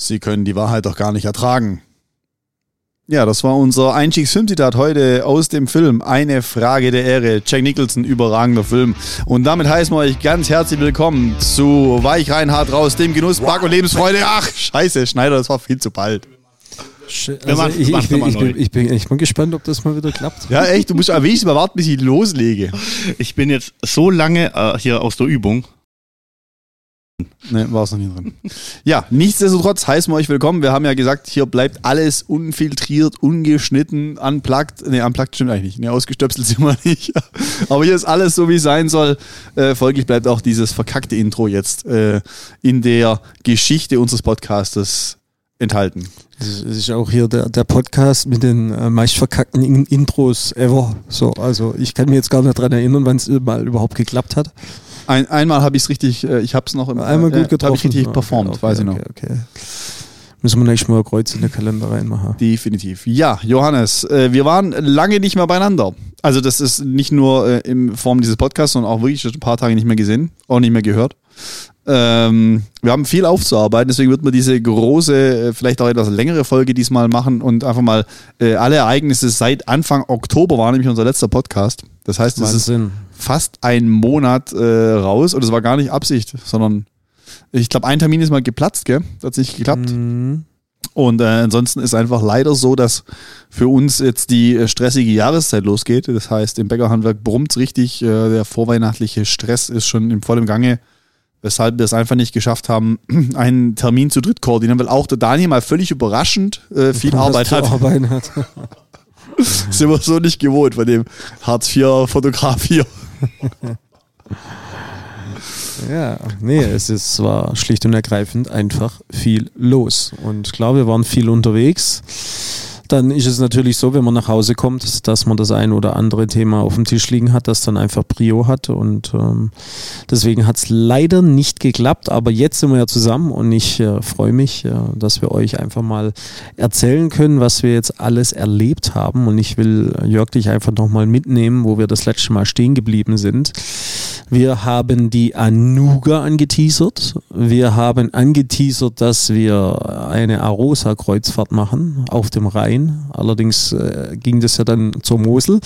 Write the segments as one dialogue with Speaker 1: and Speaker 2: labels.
Speaker 1: Sie können die Wahrheit doch gar nicht ertragen. Ja, das war unser Einstiegsfilmzitat heute aus dem Film Eine Frage der Ehre. Jack Nicholson, überragender Film. Und damit heißen wir euch ganz herzlich willkommen zu Weich rein, hart raus, dem Genuss, Back und Lebensfreude. Ach, scheiße, Schneider, das war viel zu bald.
Speaker 2: Also ich, ich, bin, ich, bin, ich, bin, ich bin gespannt, ob das mal wieder klappt.
Speaker 1: Ja, echt, du musst am wenigsten mal warten, bis ich loslege.
Speaker 3: Ich bin jetzt so lange äh, hier aus der Übung.
Speaker 1: Ne, war es noch nie drin. Ja, nichtsdestotrotz heißen wir euch willkommen. Wir haben ja gesagt, hier bleibt alles unfiltriert, ungeschnitten, unplugged. Ne, unplugged stimmt eigentlich nicht. Ne, ausgestöpselt sind wir nicht. Aber hier ist alles so, wie es sein soll. Äh, folglich bleibt auch dieses verkackte Intro jetzt äh, in der Geschichte unseres Podcastes enthalten.
Speaker 2: Es ist auch hier der, der Podcast mit den äh, meist verkackten in Intros ever. So, also ich kann mir jetzt gar nicht daran erinnern, wann es mal überhaupt geklappt hat.
Speaker 1: Ein, einmal habe ich es richtig, äh, ich habe es noch im,
Speaker 2: einmal gut getroffen.
Speaker 1: Äh, ich richtig performt, okay, weiß ich noch.
Speaker 2: Okay, okay. Müssen wir nächstes Mal ein Kreuz in den Kalender reinmachen.
Speaker 1: Definitiv. Ja, Johannes, äh, wir waren lange nicht mehr beieinander. Also das ist nicht nur äh, in Form dieses Podcasts, sondern auch wirklich schon ein paar Tage nicht mehr gesehen, auch nicht mehr gehört. Ähm, wir haben viel aufzuarbeiten, deswegen wird man diese große, äh, vielleicht auch etwas längere Folge diesmal machen und einfach mal äh, alle Ereignisse seit Anfang Oktober war nämlich unser letzter Podcast. Das heißt, es ist fast ein Monat äh, raus und es war gar nicht Absicht, sondern ich glaube, ein Termin ist mal geplatzt, gell? Das hat nicht geklappt. Mhm. Und äh, ansonsten ist einfach leider so, dass für uns jetzt die äh, stressige Jahreszeit losgeht. Das heißt, im Bäckerhandwerk brummt es richtig. Äh, der vorweihnachtliche Stress ist schon im vollen Gange weshalb wir es einfach nicht geschafft haben, einen Termin zu dritt koordinieren, weil auch der Daniel mal völlig überraschend äh, viel Arbeit hat. Arbeit hat. Sind wir so nicht gewohnt von dem Hartz-IV-Fotograf hier.
Speaker 2: ja, nee, es ist, war schlicht und ergreifend einfach viel los. Und klar, wir waren viel unterwegs dann ist es natürlich so, wenn man nach Hause kommt, dass man das ein oder andere Thema auf dem Tisch liegen hat, das dann einfach Prio hat. Und ähm, deswegen hat es leider nicht geklappt. Aber jetzt sind wir ja zusammen und ich äh, freue mich, äh, dass wir euch einfach mal erzählen können, was wir jetzt alles erlebt haben. Und ich will äh, Jörg dich einfach nochmal mitnehmen, wo wir das letzte Mal stehen geblieben sind. Wir haben die Anuga angeteasert. Wir haben angeteasert, dass wir eine Arosa-Kreuzfahrt machen auf dem Rhein. Allerdings äh, ging das ja dann zur Mosel.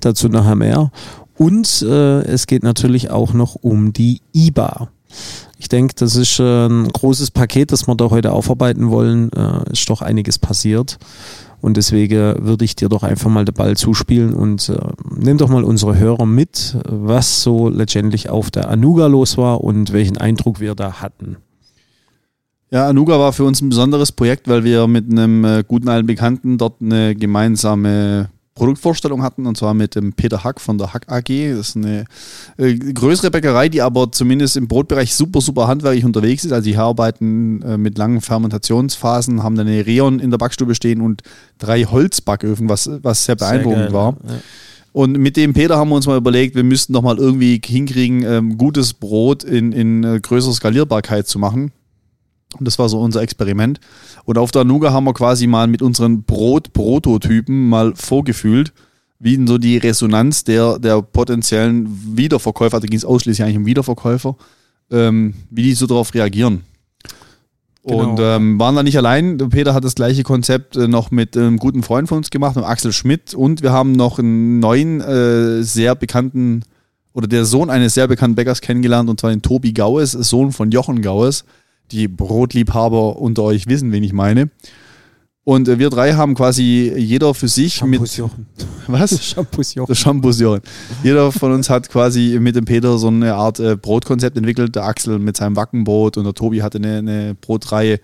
Speaker 2: Dazu nachher mehr. Und äh, es geht natürlich auch noch um die IBA. Ich denke, das ist ein großes Paket, das wir da heute aufarbeiten wollen. Äh, ist doch einiges passiert. Und deswegen würde ich dir doch einfach mal den Ball zuspielen und äh, nimm doch mal unsere Hörer mit, was so letztendlich auf der Anuga los war und welchen Eindruck wir da hatten.
Speaker 1: Ja, Anuga war für uns ein besonderes Projekt, weil wir mit einem äh, guten alten Bekannten dort eine gemeinsame Produktvorstellung hatten, und zwar mit dem Peter Hack von der Hack AG. Das ist eine äh, größere Bäckerei, die aber zumindest im Brotbereich super, super handwerklich unterwegs ist. Also die arbeiten äh, mit langen Fermentationsphasen, haben eine Reon in der Backstube stehen und drei Holzbacköfen, was, was sehr beeindruckend sehr geil, war. Ja. Und mit dem Peter haben wir uns mal überlegt, wir müssten doch mal irgendwie hinkriegen, ähm, gutes Brot in, in äh, größerer Skalierbarkeit zu machen. Und das war so unser Experiment. Und auf der Nuga haben wir quasi mal mit unseren Brot-Prototypen mal vorgefühlt, wie so die Resonanz der, der potenziellen Wiederverkäufer, da ging es ausschließlich eigentlich um Wiederverkäufer, ähm, wie die so darauf reagieren. Genau. Und ähm, waren da nicht allein. Peter hat das gleiche Konzept äh, noch mit einem guten Freund von uns gemacht, mit Axel Schmidt. Und wir haben noch einen neuen, äh, sehr bekannten, oder der Sohn eines sehr bekannten Bäckers kennengelernt, und zwar den Tobi Gaues, Sohn von Jochen Gaues die Brotliebhaber unter euch wissen, wen ich meine. Und äh, wir drei haben quasi jeder für sich mit.
Speaker 2: Was?
Speaker 1: Shampoos Jochen. Das Shampoos Jochen. Jeder von uns hat quasi mit dem Peter so eine Art äh, Brotkonzept entwickelt. Der Axel mit seinem Wackenbrot und der Tobi hatte eine, eine Brotreihe.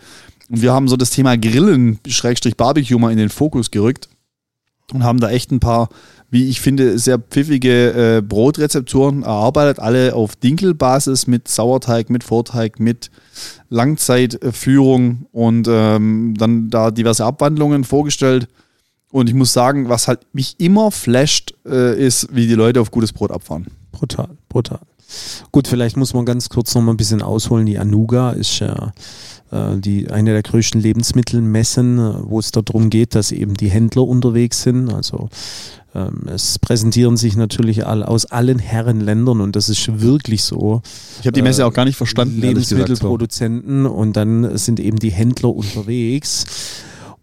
Speaker 1: Und wir haben so das Thema Grillen, Schrägstrich Barbecue mal in den Fokus gerückt und haben da echt ein paar wie ich finde, sehr pfiffige äh, Brotrezepturen erarbeitet, alle auf Dinkelbasis mit Sauerteig, mit Vorteig, mit Langzeitführung und ähm, dann da diverse Abwandlungen vorgestellt. Und ich muss sagen, was halt mich immer flasht, äh, ist, wie die Leute auf gutes Brot abfahren.
Speaker 2: Brutal, brutal. Gut, vielleicht muss man ganz kurz noch mal ein bisschen ausholen. Die Anuga ist ja äh, die, eine der größten Lebensmittelmessen, äh, wo es darum geht, dass eben die Händler unterwegs sind. Also ähm, es präsentieren sich natürlich all, aus allen Herrenländern und das ist wirklich so.
Speaker 1: Ich habe die Messe äh, auch gar nicht verstanden.
Speaker 2: Lebensmittelproduzenten und dann sind eben die Händler unterwegs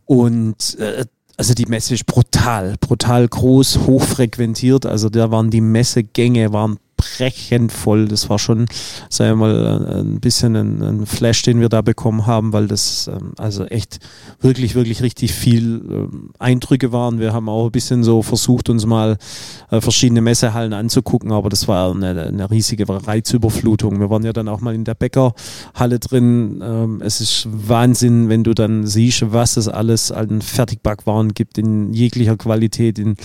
Speaker 2: und äh, also die Messe ist brutal, brutal groß, hochfrequentiert. Also da waren die Messegänge waren brechend voll. Das war schon, sagen wir mal, ein bisschen ein, ein Flash, den wir da bekommen haben, weil das ähm, also echt wirklich, wirklich richtig viel ähm, Eindrücke waren. Wir haben auch ein bisschen so versucht, uns mal äh, verschiedene Messehallen anzugucken, aber das war eine, eine riesige Reizüberflutung. Wir waren ja dann auch mal in der Bäckerhalle drin. Ähm, es ist Wahnsinn, wenn du dann siehst, was es alles an Fertigbackwaren gibt in jeglicher Qualität, in,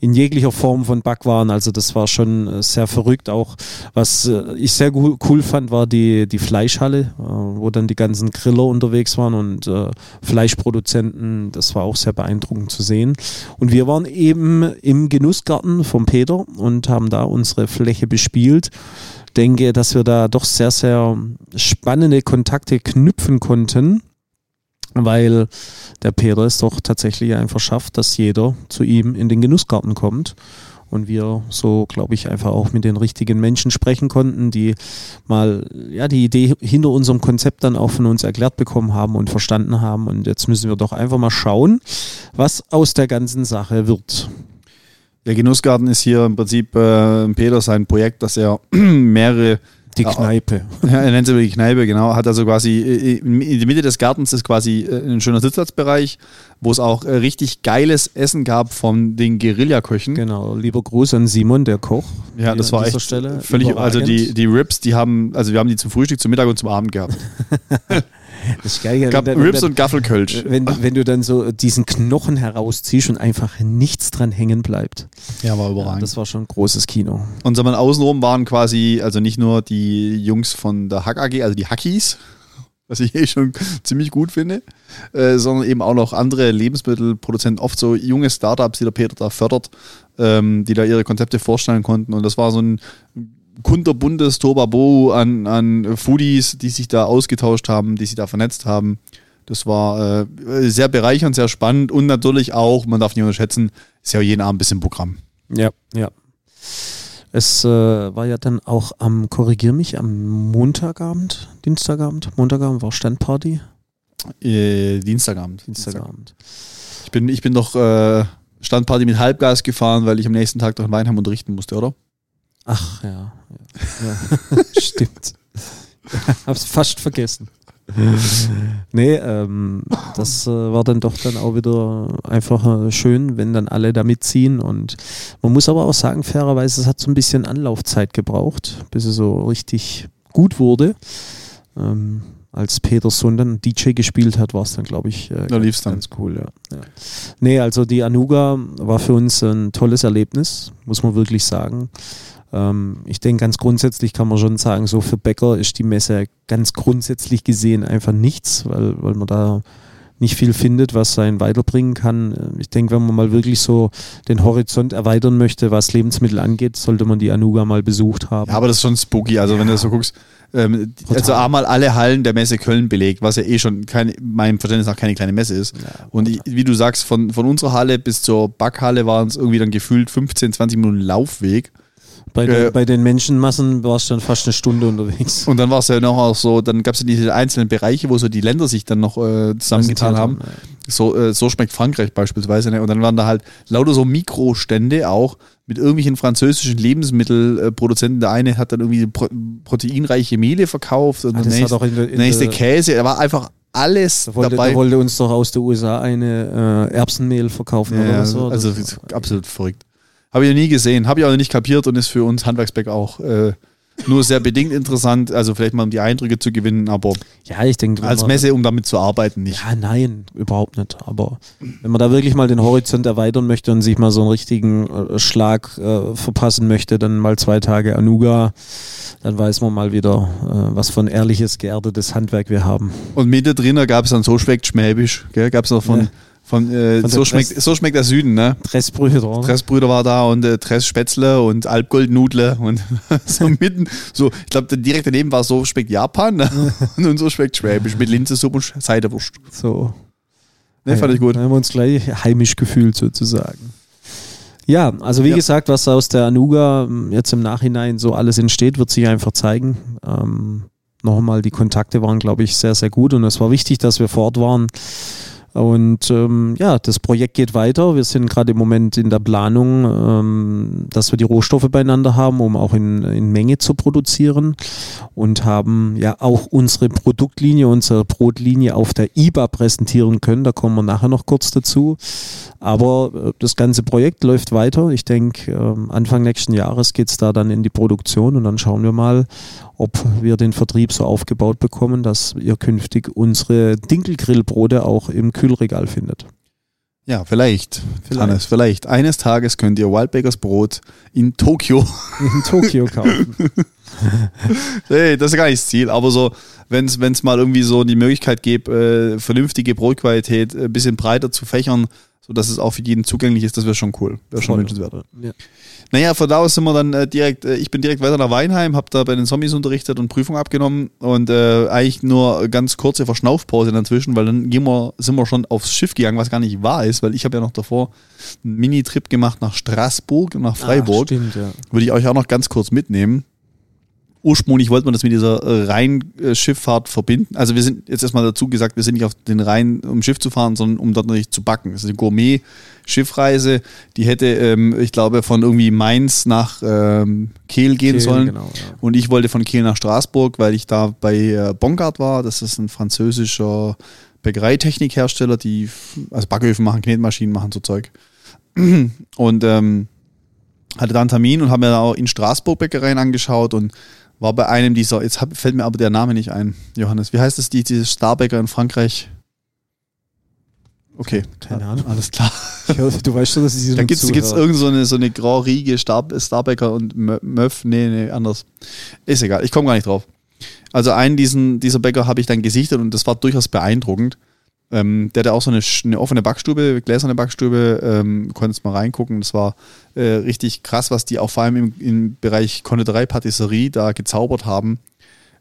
Speaker 2: in jeglicher Form von Backwaren. Also das war schon äh, sehr verrückt verrückt auch. Was äh, ich sehr cool fand, war die, die Fleischhalle, äh, wo dann die ganzen Griller unterwegs waren und äh, Fleischproduzenten. Das war auch sehr beeindruckend zu sehen. Und wir waren eben im Genussgarten vom Peter und haben da unsere Fläche bespielt denke, dass wir da doch sehr, sehr spannende Kontakte knüpfen konnten, weil der Peter es doch tatsächlich einfach schafft, dass jeder zu ihm in den Genussgarten kommt und wir so, glaube ich, einfach auch mit den richtigen Menschen sprechen konnten, die mal ja die Idee hinter unserem Konzept dann auch von uns erklärt bekommen haben und verstanden haben. Und jetzt müssen wir doch einfach mal schauen, was aus der ganzen Sache wird.
Speaker 1: Der Genussgarten ist hier im Prinzip äh, Peter sein Projekt, dass er mehrere
Speaker 2: die Kneipe.
Speaker 1: Ja, er nennt sie die Kneipe, genau. Hat also quasi äh, in der Mitte des Gartens ist quasi äh, ein schöner Sitzplatzbereich, wo es auch äh, richtig geiles Essen gab von den Guerillaköchen.
Speaker 2: Genau, lieber Gruß an Simon, der Koch.
Speaker 1: Ja, das war echt Stelle völlig, also die, die Ribs, die haben, also wir haben die zum Frühstück, zum Mittag und zum Abend gehabt.
Speaker 2: Das ist geil.
Speaker 1: Gab
Speaker 2: wenn,
Speaker 1: Rips wenn, und Gaffelkölsch.
Speaker 2: Wenn, wenn du dann so diesen Knochen herausziehst und einfach nichts dran hängen bleibt.
Speaker 1: Ja, war überragend. Ja,
Speaker 2: das war schon ein großes Kino.
Speaker 1: Und so, außenrum waren quasi, also nicht nur die Jungs von der Hack AG, also die Hackies, was ich eh schon ziemlich gut finde, äh, sondern eben auch noch andere Lebensmittelproduzenten, oft so junge Startups, die der Peter da fördert, ähm, die da ihre Konzepte vorstellen konnten. Und das war so ein kunterbuntes Tobabo an, an Foodies, die sich da ausgetauscht haben, die sich da vernetzt haben. Das war äh, sehr bereichernd, sehr spannend und natürlich auch, man darf nicht unterschätzen, ist ja jeden Abend ein bisschen Programm.
Speaker 2: Ja, ja. Es äh, war ja dann auch am, korrigier mich, am Montagabend, Dienstagabend, Montagabend war Standparty.
Speaker 1: Äh, Dienstagabend.
Speaker 2: Dienstagabend.
Speaker 1: Ich bin, ich bin doch äh, Standparty mit Halbgas gefahren, weil ich am nächsten Tag doch in Weinheim unterrichten musste, oder?
Speaker 2: Ach ja, ja. ja. stimmt. Hab's fast vergessen. nee, ähm, das äh, war dann doch dann auch wieder einfach äh, schön, wenn dann alle da mitziehen. Und man muss aber auch sagen, fairerweise, es hat so ein bisschen Anlaufzeit gebraucht, bis es so richtig gut wurde. Ähm, als Peterson dann DJ gespielt hat, war es dann, glaube ich,
Speaker 1: äh, ganz,
Speaker 2: ganz, cool. Ja. ja. Nee, also die Anuga war für uns ein tolles Erlebnis, muss man wirklich sagen. Ähm, ich denke, ganz grundsätzlich kann man schon sagen, so für Bäcker ist die Messe ganz grundsätzlich gesehen einfach nichts, weil, weil man da nicht viel findet, was einen weiterbringen kann. Ich denke, wenn man mal wirklich so den Horizont erweitern möchte, was Lebensmittel angeht, sollte man die Anuga mal besucht haben.
Speaker 1: Ja, aber das ist schon spooky. Also ja. wenn du so guckst, ähm, also einmal alle Hallen der Messe Köln belegt, was ja eh schon keine, meinem Verständnis nach keine kleine Messe ist. Ja, und ich, wie du sagst, von, von unserer Halle bis zur Backhalle waren es irgendwie dann gefühlt 15, 20 Minuten Laufweg.
Speaker 2: Bei, den, äh, bei den Menschenmassen warst du dann fast eine Stunde unterwegs.
Speaker 1: Und dann war es ja noch auch so, dann gab es ja diese einzelnen Bereiche, wo so die Länder sich dann noch äh, zusammengetan haben. Ja. So, äh, so schmeckt Frankreich beispielsweise. Ne? Und dann waren da halt lauter so Mikrostände auch mit irgendwelchen französischen Lebensmittelproduzenten. Der eine hat dann irgendwie pro proteinreiche Mehle verkauft und ah, der nächste, in der, in nächste Käse. Da war einfach alles
Speaker 2: da wollte,
Speaker 1: dabei.
Speaker 2: Da wollte uns doch aus der USA eine äh, Erbsenmehl verkaufen
Speaker 1: ja, oder so. Also absolut verrückt. Habe ich noch nie gesehen, habe ich auch noch nicht kapiert und ist für uns Handwerksbeck auch äh, nur sehr bedingt interessant. Also vielleicht mal um die Eindrücke zu gewinnen, aber
Speaker 2: ja, ich denke,
Speaker 1: als Messe, um damit zu arbeiten, nicht.
Speaker 2: Ja, nein, überhaupt nicht. Aber wenn man da wirklich mal den Horizont erweitern möchte und sich mal so einen richtigen äh, Schlag äh, verpassen möchte, dann mal zwei Tage Anuga, dann weiß man mal wieder, äh, was für ein ehrliches, geerdetes Handwerk wir haben.
Speaker 1: Und mit drinnen gab es dann so schmeckt schmäbisch, gab es noch von. Ja Von, äh,
Speaker 2: Von
Speaker 1: so, schmeckt, so schmeckt der Süden, ne?
Speaker 2: Dressbrüder.
Speaker 1: Tressbrüder war da und äh, Tress Spätzle und Alpgoldnudle und so mitten, so, ich glaube, direkt daneben war so schmeckt Japan ne? und so schmeckt Schwäbisch mit Linsensuppe und Seidewurst.
Speaker 2: So.
Speaker 1: Ne, fand ich gut.
Speaker 2: Da haben wir uns gleich heimisch gefühlt sozusagen. Ja, also wie
Speaker 1: Ja.
Speaker 2: gesagt, was aus der Anuga ähm, jetzt im Nachhinein so alles entsteht, wird sich einfach zeigen. Ähm, Nochmal, die Kontakte waren, glaube ich, sehr, sehr gut und es war wichtig, dass wir vor Ort waren. Und ähm, ja, das Projekt geht weiter. Wir sind gerade im Moment in der Planung, ähm, dass wir die Rohstoffe beieinander haben, um auch in, in Menge zu produzieren. Und haben ja auch unsere Produktlinie, unsere Brotlinie auf der IBA präsentieren können. Da kommen wir nachher noch kurz dazu. Aber äh, das ganze Projekt läuft weiter. Ich denke, ähm, Anfang nächsten Jahres geht es da dann in die Produktion und dann schauen wir mal, ob wir den Vertrieb so aufgebaut bekommen, dass ihr künftig unsere Dinkelgrillbrote auch im Kühlregal findet.
Speaker 1: Ja, vielleicht,
Speaker 2: Vielleicht.
Speaker 1: Hannes, vielleicht. Eines Tages könnt ihr Wildbakers Brot in Tokio
Speaker 2: In Tokio kaufen.
Speaker 1: Hey, das ist gar nicht das Ziel, aber so, wenn es mal irgendwie so die Möglichkeit gibt, äh, vernünftige Brotqualität ein bisschen breiter zu fächern, sodass es auch für jeden zugänglich ist, das wäre schon cool. Wäre schon wünschenswert.
Speaker 2: Ja.
Speaker 1: Naja, von da aus sind wir dann äh, direkt, äh, ich bin direkt weiter nach Weinheim, habe da bei den Zombies unterrichtet und Prüfung abgenommen und äh, eigentlich nur ganz kurze Verschnaufpause dazwischen, weil dann gehen wir, sind wir schon aufs Schiff gegangen, was gar nicht wahr ist, weil ich habe ja noch davor einen Mini-Trip gemacht nach Straßburg und nach Freiburg.
Speaker 2: Ah, stimmt, ja.
Speaker 1: Würde ich euch auch noch ganz kurz mitnehmen. Ursprünglich wollte man das mit dieser äh, Rheinschifffahrt verbinden. Also wir sind jetzt erstmal dazu gesagt, wir sind nicht auf den Rhein, um Schiff zu fahren, sondern um dort natürlich zu backen. Das ist eine Gourmet-Schiffreise, die hätte, ähm, ich glaube, von irgendwie Mainz nach ähm, Kehl gehen
Speaker 2: Kehl,
Speaker 1: sollen.
Speaker 2: genau, ja.
Speaker 1: Und ich wollte von Kehl nach Straßburg, weil ich da bei äh, Bongard war. Das ist ein französischer Bäckereitechnikhersteller, die also Backöfen machen, Knetmaschinen machen, so Zeug. Und ähm, hatte da einen Termin und habe mir da auch in Straßburg Bäckereien angeschaut und war bei einem dieser, jetzt hab, fällt mir aber der Name nicht ein, Johannes. Wie heißt es, die, diese Starbäcker in Frankreich? Okay.
Speaker 2: Keine Ahnung.
Speaker 1: Alles klar.
Speaker 2: Hoffe, du weißt schon, dass ich sie
Speaker 1: Da gibt es irgend so eine, so eine Grand Riege Star, Starbäcker und Mö- Möff. Nee, nee, anders. Ist egal, ich komme gar nicht drauf. Also einen diesen, dieser Bäcker habe ich dann gesichtet und das war durchaus beeindruckend. Ähm, der hatte auch so eine, eine offene Backstube, gläserne Backstube, ähm, konntest mal reingucken. Das war äh, richtig krass, was die auch vor allem im, im Bereich Konditorei, Patisserie da gezaubert haben.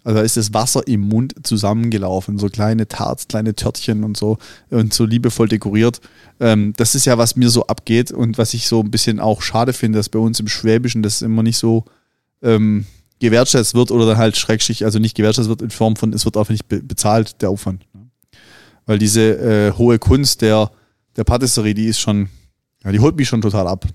Speaker 1: Also da ist das Wasser im Mund zusammengelaufen, so kleine Tarts, kleine Törtchen und so und so liebevoll dekoriert. Ähm, das ist ja, was mir so abgeht und was ich so ein bisschen auch schade finde, dass bei uns im Schwäbischen das immer nicht so ähm, gewertschätzt wird oder dann halt schrecklich, also nicht gewertschätzt wird in Form von, es wird auch nicht be bezahlt, der Aufwand. Weil diese äh, hohe Kunst der, der Patisserie, die ist schon, ja, die holt mich schon total ab.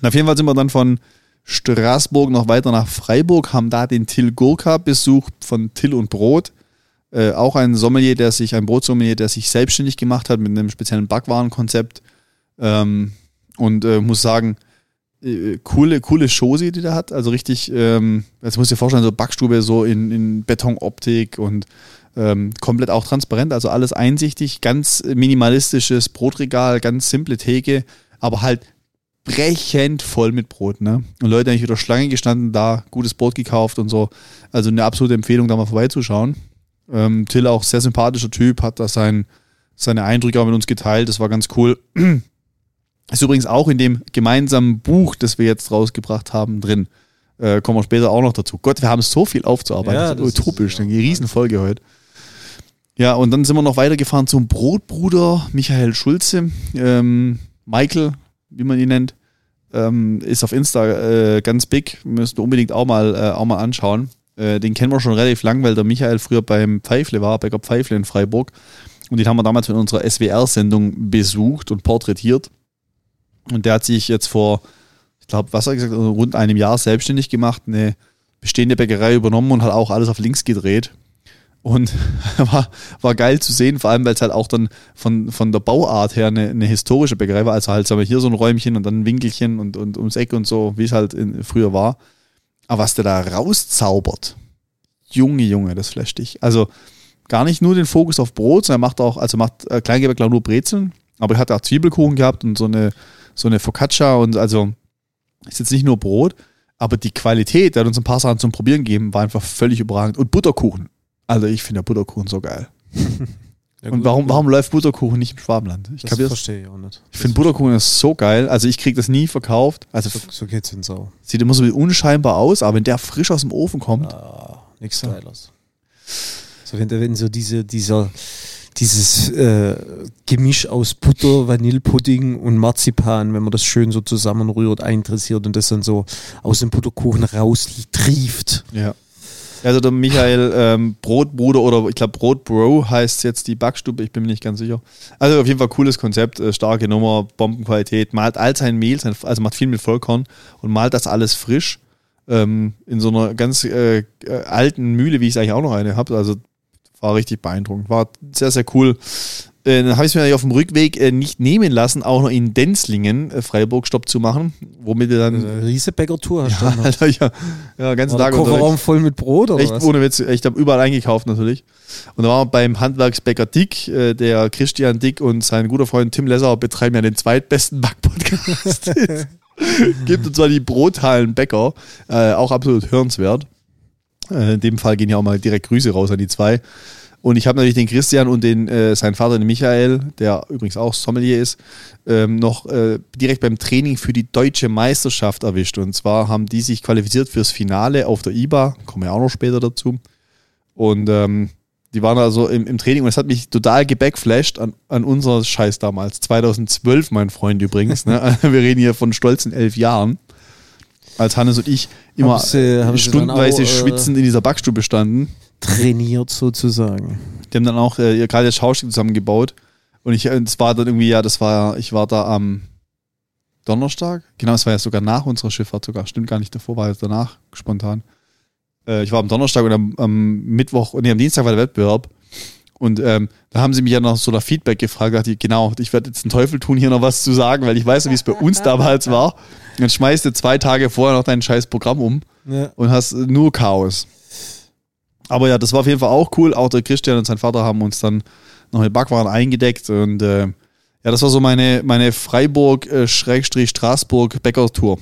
Speaker 1: Und auf jeden Fall sind wir dann von Straßburg noch weiter nach Freiburg, haben da den Till Gurka besucht von Till und Brot. Äh, auch ein Sommelier, der sich, ein Brotsommelier, der sich selbstständig gemacht hat mit einem speziellen Backwarenkonzept. Ähm, und äh, muss sagen, äh, coole, coole Chose, die der hat. Also richtig, ähm, jetzt musst du dir vorstellen, so Backstube so in, in Betonoptik und ähm, komplett auch transparent, also alles einsichtig, ganz minimalistisches Brotregal, ganz simple Theke, aber halt brechend voll mit Brot, ne? Und Leute eigentlich wieder Schlange gestanden, da gutes Brot gekauft und so. Also eine absolute Empfehlung, da mal vorbeizuschauen. Ähm, Till auch sehr sympathischer Typ, hat da sein, seine Eindrücke auch mit uns geteilt, das war ganz cool. Ist übrigens auch in dem gemeinsamen Buch, das wir jetzt rausgebracht haben, drin. Äh, kommen wir später auch noch dazu. Gott, wir haben so viel aufzuarbeiten.
Speaker 2: Ja,
Speaker 1: das ist
Speaker 2: das ist-
Speaker 1: utopisch.
Speaker 2: ja,
Speaker 1: eine Riesenfolge heute. Ja, und dann sind wir noch weitergefahren zum Brotbruder Michael Schulze. Ähm, Michael, wie man ihn nennt, ähm, ist auf Insta äh, ganz big. Müsst ihr unbedingt auch mal, äh, auch mal anschauen. Äh, den kennen wir schon relativ lang, weil der Michael früher beim Pfeifle war, Bäcker Pfeifle in Freiburg. Und den haben wir damals in unserer SWR-Sendung besucht und porträtiert. Und der hat sich jetzt vor, ich glaube, was hat er gesagt, also rund einem Jahr selbstständig gemacht, eine bestehende Bäckerei übernommen und hat auch alles auf links gedreht. Und war, war geil zu sehen, vor allem weil es halt auch dann von, von der Bauart her eine, eine historische Bäckerei war. Also halt, sagen wir, hier so ein Räumchen und dann ein Winkelchen und, und ums Eck und so, wie es halt in, früher war. Aber was der da rauszaubert, Junge, Junge, das flasht dich. Also gar nicht nur den Fokus auf Brot, sondern er macht auch, also macht äh, Kleingebäck nur Brezeln, aber er hat auch Zwiebelkuchen gehabt und so eine, so eine Focaccia und also ist jetzt nicht nur Brot, aber die Qualität, der hat uns ein paar Sachen zum Probieren gegeben, war einfach völlig überragend. Und Butterkuchen. Also ich finde der Butterkuchen so geil.
Speaker 2: Ja,
Speaker 1: Und warum, warum läuft Butterkuchen nicht im Schwabenland? Ich,
Speaker 2: Das verstehe ich auch nicht.
Speaker 1: ich finde Butterkuchen ist so geil. Also ich kriege das nie verkauft. Also
Speaker 2: So, so geht's in Sau.
Speaker 1: sieht immer so unscheinbar aus, aber wenn der frisch aus dem Ofen kommt,
Speaker 2: Ah, nichts Geiles. So, wenn, wenn so diese, dieser, dieses äh, Gemisch aus Butter, Vanillepudding und Marzipan, wenn man das schön so zusammenrührt, eintressiert und das dann so aus dem Butterkuchen raustrieft.
Speaker 1: Ja. Also der Michael ähm, Brotbruder oder ich glaube Brotbro heißt jetzt die Backstube, ich bin mir nicht ganz sicher. Also auf jeden Fall cooles Konzept, äh, starke Nummer, Bombenqualität, malt all sein Mehl, sein, also macht viel mit Vollkorn und malt das alles frisch ähm, in so einer ganz äh, äh, alten Mühle, wie ich es eigentlich auch noch eine habe. Also war richtig beeindruckend, war sehr, sehr cool. Äh, dann habe ich es mir auf dem Rückweg äh, nicht nehmen lassen, auch noch in Denzlingen äh, Freiburg Stopp zu machen, womit ihr dann
Speaker 2: Also, Riese-Bäcker-Tour hast du dann noch.
Speaker 1: Alter, ja, ja, ganzen Tag.
Speaker 2: Kofferraum voll mit Brot oder
Speaker 1: Echt
Speaker 2: was?
Speaker 1: ohne Witz, ich habe überall eingekauft natürlich. Und da waren wir beim Handwerksbäcker Dick, äh, der Christian Dick und sein guter Freund Tim Lesser betreiben ja den zweitbesten Backpodcast. Gibt uns zwar die brutalen Bäcker, äh, auch absolut hörenswert. Äh, in dem Fall gehen ja auch mal direkt Grüße raus an die zwei. Und ich habe natürlich den Christian und den äh, seinen Vater, den Michael, der übrigens auch Sommelier ist, ähm, noch äh, direkt beim Training für die deutsche Meisterschaft erwischt. Und zwar haben die sich qualifiziert fürs Finale auf der IBA, kommen wir auch noch später dazu. Und ähm, die waren also im, im Training und es hat mich total gebackflasht an, an unser Scheiß damals. 2012, mein Freund übrigens. ne? Wir reden hier von stolzen elf Jahren. Als Hannes und ich immer
Speaker 2: Haben sie- haben
Speaker 1: stundenweise
Speaker 2: auch, äh,
Speaker 1: schwitzend in dieser Backstube standen.
Speaker 2: Trainiert sozusagen.
Speaker 1: Die haben dann auch äh, ihr gerade das Schaustück zusammengebaut. Und ich, es war dann irgendwie, ja, das war, ich war da am Donnerstag. Genau, es war ja sogar nach unserer Schifffahrt sogar. Stimmt gar nicht davor, war jetzt danach spontan. Äh, ich war am Donnerstag und am, am Mittwoch, nee, am Dienstag war der Wettbewerb. Und ähm, da haben sie mich ja noch so nach Feedback gefragt. Da dachte ich, genau, ich werde jetzt den Teufel tun, hier noch was zu sagen, weil ich weiß, wie es bei uns damals war. Dann schmeißt du zwei Tage vorher noch dein scheiß Programm um
Speaker 2: Ja.
Speaker 1: und hast nur Chaos. Aber ja, das war auf jeden Fall auch cool. Auch der Christian und sein Vater haben uns dann noch mit Backwaren eingedeckt und äh, ja, das war so meine, meine Freiburg-Straßburg-Bäcker-Tour.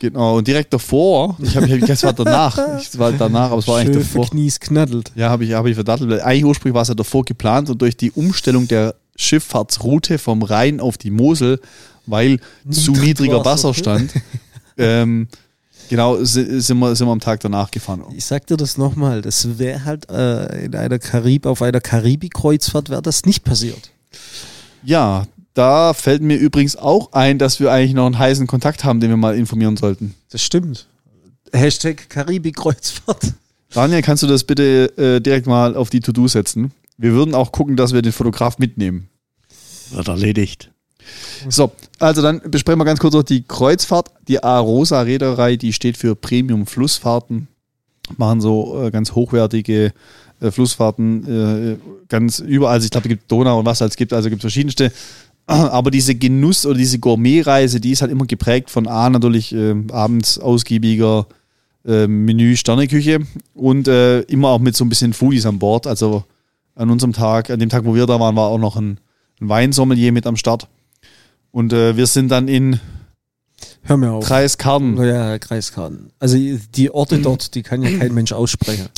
Speaker 1: Genau, und direkt davor, ich habe ich, das war danach, ich war danach, aber es war eigentlich
Speaker 2: Schön
Speaker 1: davor.
Speaker 2: für Knies knaddelt.
Speaker 1: Ja, habe ich, hab ich verdattelt. Eigentlich ursprünglich war es ja davor geplant und durch die Umstellung der Schifffahrtsroute vom Rhein auf die Mosel, weil zu
Speaker 2: Niedrig
Speaker 1: niedriger
Speaker 2: Wasser.
Speaker 1: Wasserstand, ähm, genau, si- sind wir, sind wir am Tag danach gefahren.
Speaker 2: Ich sag dir das nochmal, das wäre halt äh, in einer Karib, auf einer Karibik-Kreuzfahrt wäre das nicht passiert.
Speaker 1: Ja, da fällt mir übrigens auch ein, dass wir eigentlich noch einen heißen Kontakt haben, den wir mal informieren sollten.
Speaker 2: Das stimmt. Hashtag Karibik-Kreuzfahrt.
Speaker 1: Daniel, kannst du das bitte äh, direkt mal auf die To-Do setzen? Wir würden auch gucken, dass wir den Fotograf mitnehmen.
Speaker 3: Wird erledigt.
Speaker 1: So, also dann besprechen wir ganz kurz noch die Kreuzfahrt. Die Arosa Reederei, die steht für Premium Flussfahrten. Machen so äh, ganz hochwertige äh, Flussfahrten, äh, ganz überall. Also ich glaube, es gibt Donau und was es gibt, also gibt es verschiedenste. Aber diese Genuss- oder diese Gourmetreise, die ist halt immer geprägt von A, natürlich äh, abends ausgiebiger äh, Menü Sterneküche und äh, immer auch mit so ein bisschen Foodies an Bord. Also an unserem Tag, an dem Tag, wo wir da waren, war auch noch ein, ein Weinsommelier mit am Start. Und äh, wir sind dann in
Speaker 2: Hör mir auf.
Speaker 1: Kreiskarten.
Speaker 2: Ja, Kreiskarten. Also die Orte dort, die kann ja kein Mensch aussprechen.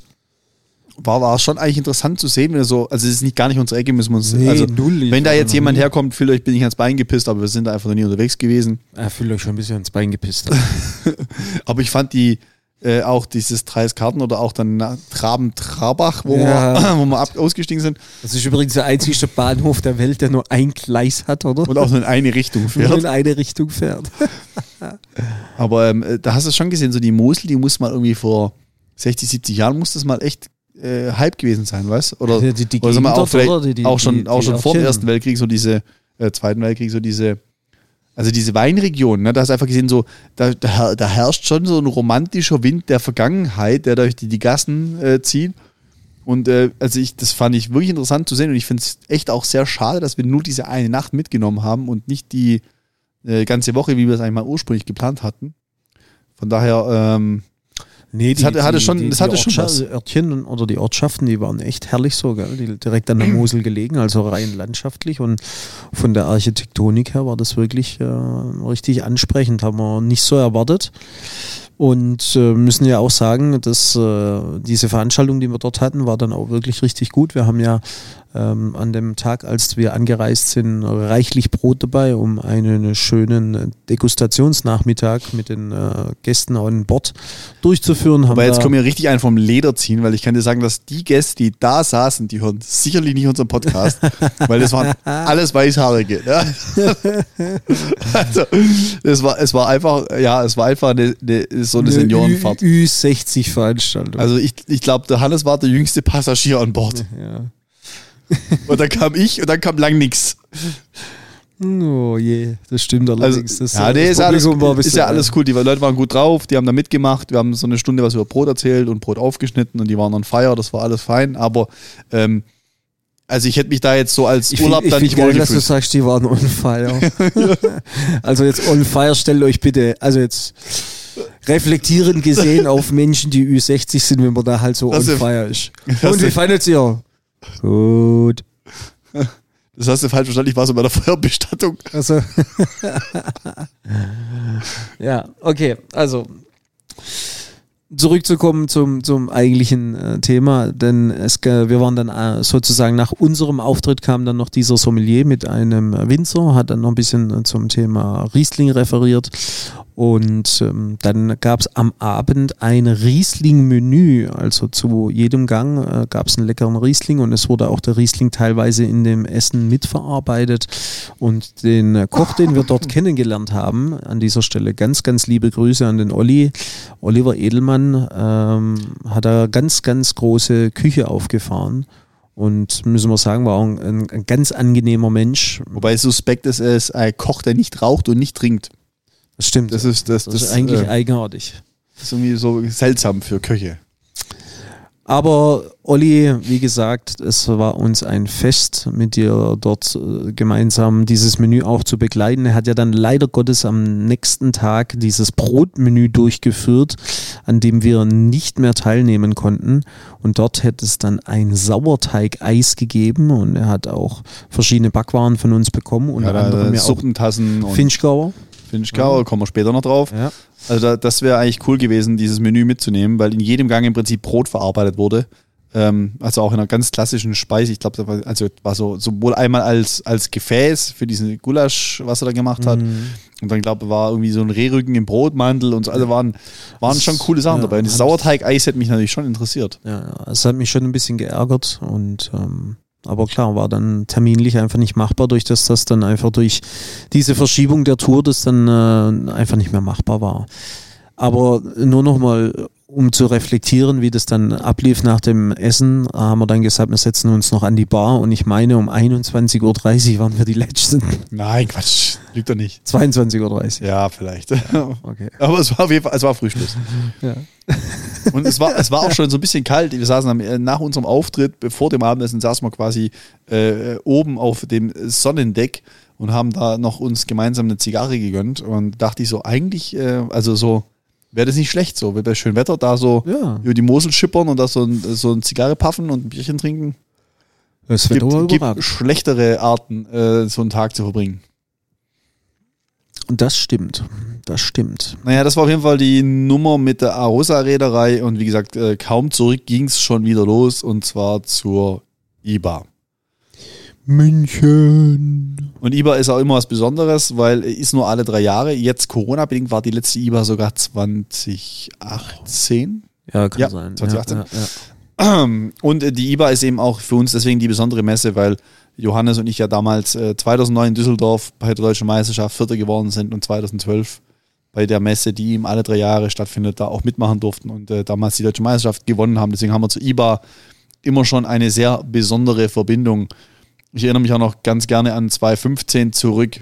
Speaker 1: War, war schon eigentlich interessant zu sehen, wenn so, also es ist nicht gar nicht unsere Ecke, müssen wir uns,
Speaker 2: Nee,
Speaker 1: also
Speaker 2: null.
Speaker 1: Wenn da jetzt jemand
Speaker 2: nie.
Speaker 1: herkommt, fühlt euch, bin ich ans Bein gepisst, aber wir sind da einfach noch nie unterwegs gewesen.
Speaker 2: Er fühlt euch schon ein bisschen ins Bein gepisst.
Speaker 1: Aber ich fand die, äh, auch dieses Kreiskarten oder auch dann Traben-Trabach, wo,
Speaker 2: Ja.
Speaker 1: wir, wo wir ab, ausgestiegen sind
Speaker 2: Das ist übrigens der einzige Bahnhof der Welt, der nur ein Gleis hat, oder?
Speaker 1: und auch nur in eine Richtung
Speaker 2: nur
Speaker 1: fährt.
Speaker 2: in eine Richtung fährt.
Speaker 1: Aber ähm, äh, da hast du schon gesehen, so die Mosel, die muss mal irgendwie vor 60, 70 Jahren, muss das mal echt äh, Hype gewesen sein, weißt Oder,
Speaker 2: Ja, die- die
Speaker 1: oder auch,
Speaker 2: dort, oder? Die- die-
Speaker 1: auch schon,
Speaker 2: die-
Speaker 1: auch
Speaker 2: die
Speaker 1: schon vor dem. Ersten Weltkrieg, so diese, äh, Zweiten Weltkrieg, so diese, also diese Weinregion, ne, da hast du einfach gesehen, so, da, da, da herrscht schon so ein romantischer Wind der Vergangenheit, der durch die, die Gassen äh, zieht. Und äh, also ich, das fand ich wirklich interessant zu sehen und ich finde es echt auch sehr schade, dass wir nur diese eine Nacht mitgenommen haben und nicht die äh, ganze Woche, wie wir es eigentlich mal ursprünglich geplant hatten. Von daher, ähm,
Speaker 2: Nee,
Speaker 1: Das hatte- hatte schon- das hatte schon was.
Speaker 2: Örtchen oder die Ortschaften, die waren echt herrlich so, gell? Die direkt an der Mosel gelegen, also rein landschaftlich und von der Architektonik her war das wirklich äh, richtig ansprechend, haben wir nicht so erwartet. Und äh, müssen ja auch sagen, dass äh, diese Veranstaltung, die wir dort hatten, war dann auch wirklich richtig gut. Wir haben ja ähm, an dem Tag, als wir angereist sind, reichlich Brot dabei, um einen schönen Degustationsnachmittag mit den äh, Gästen an Bord durchzuführen.
Speaker 1: Aber jetzt kommen wir richtig einen vom Leder ziehen, weil ich kann dir sagen, dass die Gäste, die da saßen, die hören sicherlich nicht unseren Podcast, weil das waren alles Weißhaarige. Ja? also, es war, es war einfach, ja, es war einfach eine, eine so eine, eine Seniorenfahrt.
Speaker 2: Ü60-Veranstaltung.
Speaker 1: Also ich, ich glaube, der Hannes war der jüngste Passagier an Bord.
Speaker 2: Ja.
Speaker 1: Und dann kam ich und dann kam lang nix.
Speaker 2: Oh je, das stimmt allerdings.
Speaker 1: Also, ja, nee, ist, alles, ist ja alles cool. Die Leute waren gut drauf, die haben da mitgemacht. Wir haben so eine Stunde was über Brot erzählt und Brot aufgeschnitten und die waren on fire, das war alles fein. Aber ähm, also ich hätte mich da jetzt so als
Speaker 2: ich
Speaker 1: Urlaub
Speaker 2: find,
Speaker 1: da nicht
Speaker 2: wohl dass du sagst, die waren on fire. also jetzt on fire, stellt euch bitte, also jetzt reflektierend gesehen auf Menschen, die Ü60 sind, wenn man da halt so das on fire ist. Und wie fandet ihr? Gut.
Speaker 1: Das hast du falsch verstanden, ich war so bei der Feuerbestattung.
Speaker 2: Also. ja, okay, also zurückzukommen zum, zum eigentlichen äh, Thema, denn es, wir waren dann äh, sozusagen nach unserem Auftritt kam dann noch dieser Sommelier mit einem Winzer, hat dann noch ein bisschen äh, zum Thema Riesling referiert und ähm, dann gab es am Abend ein Riesling-Menü, also zu jedem Gang äh, gab es einen leckeren Riesling und es wurde auch der Riesling teilweise in dem Essen mitverarbeitet und den Koch, den wir dort kennengelernt haben, an dieser Stelle ganz, ganz liebe Grüße an den Olli, Oliver Edelmann, Mann ähm, hat er ganz, ganz große Küche aufgefahren. Und müssen wir sagen, war auch ein, ein ganz angenehmer Mensch.
Speaker 1: Wobei suspekt ist, er ist ein Koch, der nicht raucht und nicht trinkt.
Speaker 2: Das stimmt.
Speaker 1: Das ist, das, das,
Speaker 2: das ist eigentlich äh, eigenartig.
Speaker 1: Das ist irgendwie so seltsam für Köche.
Speaker 2: Aber Olli, wie gesagt, es war uns ein Fest, mit dir dort äh, gemeinsam dieses Menü auch zu begleiten. Er hat ja dann leider Gottes am nächsten Tag dieses Brotmenü durchgeführt, an dem wir nicht mehr teilnehmen konnten. Und dort hätte es dann ein Sauerteig-Eis gegeben und er hat auch verschiedene Backwaren von uns bekommen. Unter
Speaker 1: ja,
Speaker 2: anderem
Speaker 1: ja Suppentassen
Speaker 2: und Finchgauer.
Speaker 1: Finchgauer, mhm. kommen wir später noch drauf.
Speaker 2: Ja.
Speaker 1: Also da, das wäre eigentlich cool gewesen, dieses Menü mitzunehmen, weil in jedem Gang im Prinzip Brot verarbeitet wurde. Ähm, also auch in einer ganz klassischen Speise. Ich glaube, das war, also war so sowohl einmal als, als Gefäß für diesen Gulasch, was er da gemacht hat. Mhm. Und dann glaube ich, war irgendwie so ein Rehrücken im Brotmantel und so. Also waren, waren schon coole Sachen ja, dabei. Und das Sauerteig-Eis hätte mich natürlich schon interessiert.
Speaker 2: Ja, es hat mich schon ein bisschen geärgert und ähm, aber klar, war dann terminlich einfach nicht machbar, durch das das dann einfach durch diese Verschiebung der Tour das dann äh, einfach nicht mehr machbar war. Aber nur nochmal, um zu reflektieren, wie das dann ablief nach dem Essen, haben wir dann gesagt, wir setzen uns noch an die Bar und ich meine, um 21.30 Uhr waren wir die Letzten.
Speaker 1: Nein, Quatsch, liegt doch nicht.
Speaker 2: 22.30
Speaker 1: Uhr. Ja, vielleicht. Ja, okay. Aber es war auf jeden Fall, es war Frühschluss.
Speaker 2: Ja.
Speaker 1: Und es war, es war auch schon so ein bisschen kalt. Wir saßen am, äh, nach unserem Auftritt, vor dem Abendessen, saßen wir quasi äh, oben auf dem Sonnendeck und haben da noch uns gemeinsam eine Zigarre gegönnt. Und dachte ich so, eigentlich, äh, also so, wäre das nicht schlecht so, bei schönem Wetter da so
Speaker 2: ja.
Speaker 1: über die Mosel schippern und da so ein, so ein Zigarre puffen und ein Bierchen trinken.
Speaker 2: Es gibt,
Speaker 1: gibt schlechtere Arten, äh, so einen Tag zu verbringen.
Speaker 2: Und das stimmt. Das stimmt.
Speaker 1: Naja, das war auf jeden Fall die Nummer mit der Arosa-Reederei und wie gesagt, äh, kaum zurück ging es schon wieder los und zwar zur IBA.
Speaker 2: München.
Speaker 1: Und IBA ist auch immer was Besonderes, weil ist nur alle drei Jahre. Jetzt Corona-bedingt war die letzte IBA sogar 2018.
Speaker 2: Ja, kann
Speaker 1: ja,
Speaker 2: sein.
Speaker 1: 2018. Ja, ja, und die IBA ist eben auch für uns deswegen die besondere Messe, weil Johannes und ich ja damals äh, 2009 in Düsseldorf bei der Deutschen Meisterschaft Vierter geworden sind und 2012 bei der Messe, die ihm alle drei Jahre stattfindet, da auch mitmachen durften und äh, damals die Deutsche Meisterschaft gewonnen haben. Deswegen haben wir zu IBA immer schon eine sehr besondere Verbindung. Ich erinnere mich auch noch ganz gerne an 2015 zurück,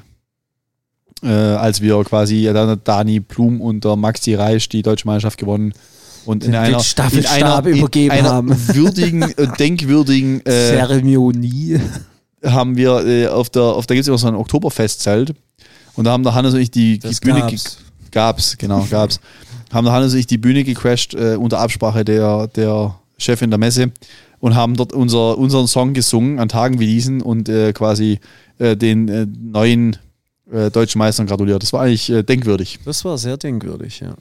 Speaker 1: äh, als wir quasi ja, Dani Blum und der Maxi Reisch die Deutsche Meisterschaft gewonnen und in einer,
Speaker 2: in einer,
Speaker 1: übergeben in einer haben. würdigen, denkwürdigen
Speaker 2: äh, Zeremonie
Speaker 1: haben wir äh, auf der, auf der gibt es immer so ein Oktoberfestzelt und da haben der Hannes und ich die, die Bühne
Speaker 2: gab's.
Speaker 1: gab's, genau, gab's. haben der Hannes und ich die Bühne gecrashed äh, unter Absprache der, der Chefin der Messe und haben dort unser, unseren Song gesungen an Tagen wie diesen und äh, quasi äh, den äh, neuen äh, deutschen Meistern gratuliert. Das war eigentlich denkwürdig.
Speaker 2: Das war sehr denkwürdig, ja.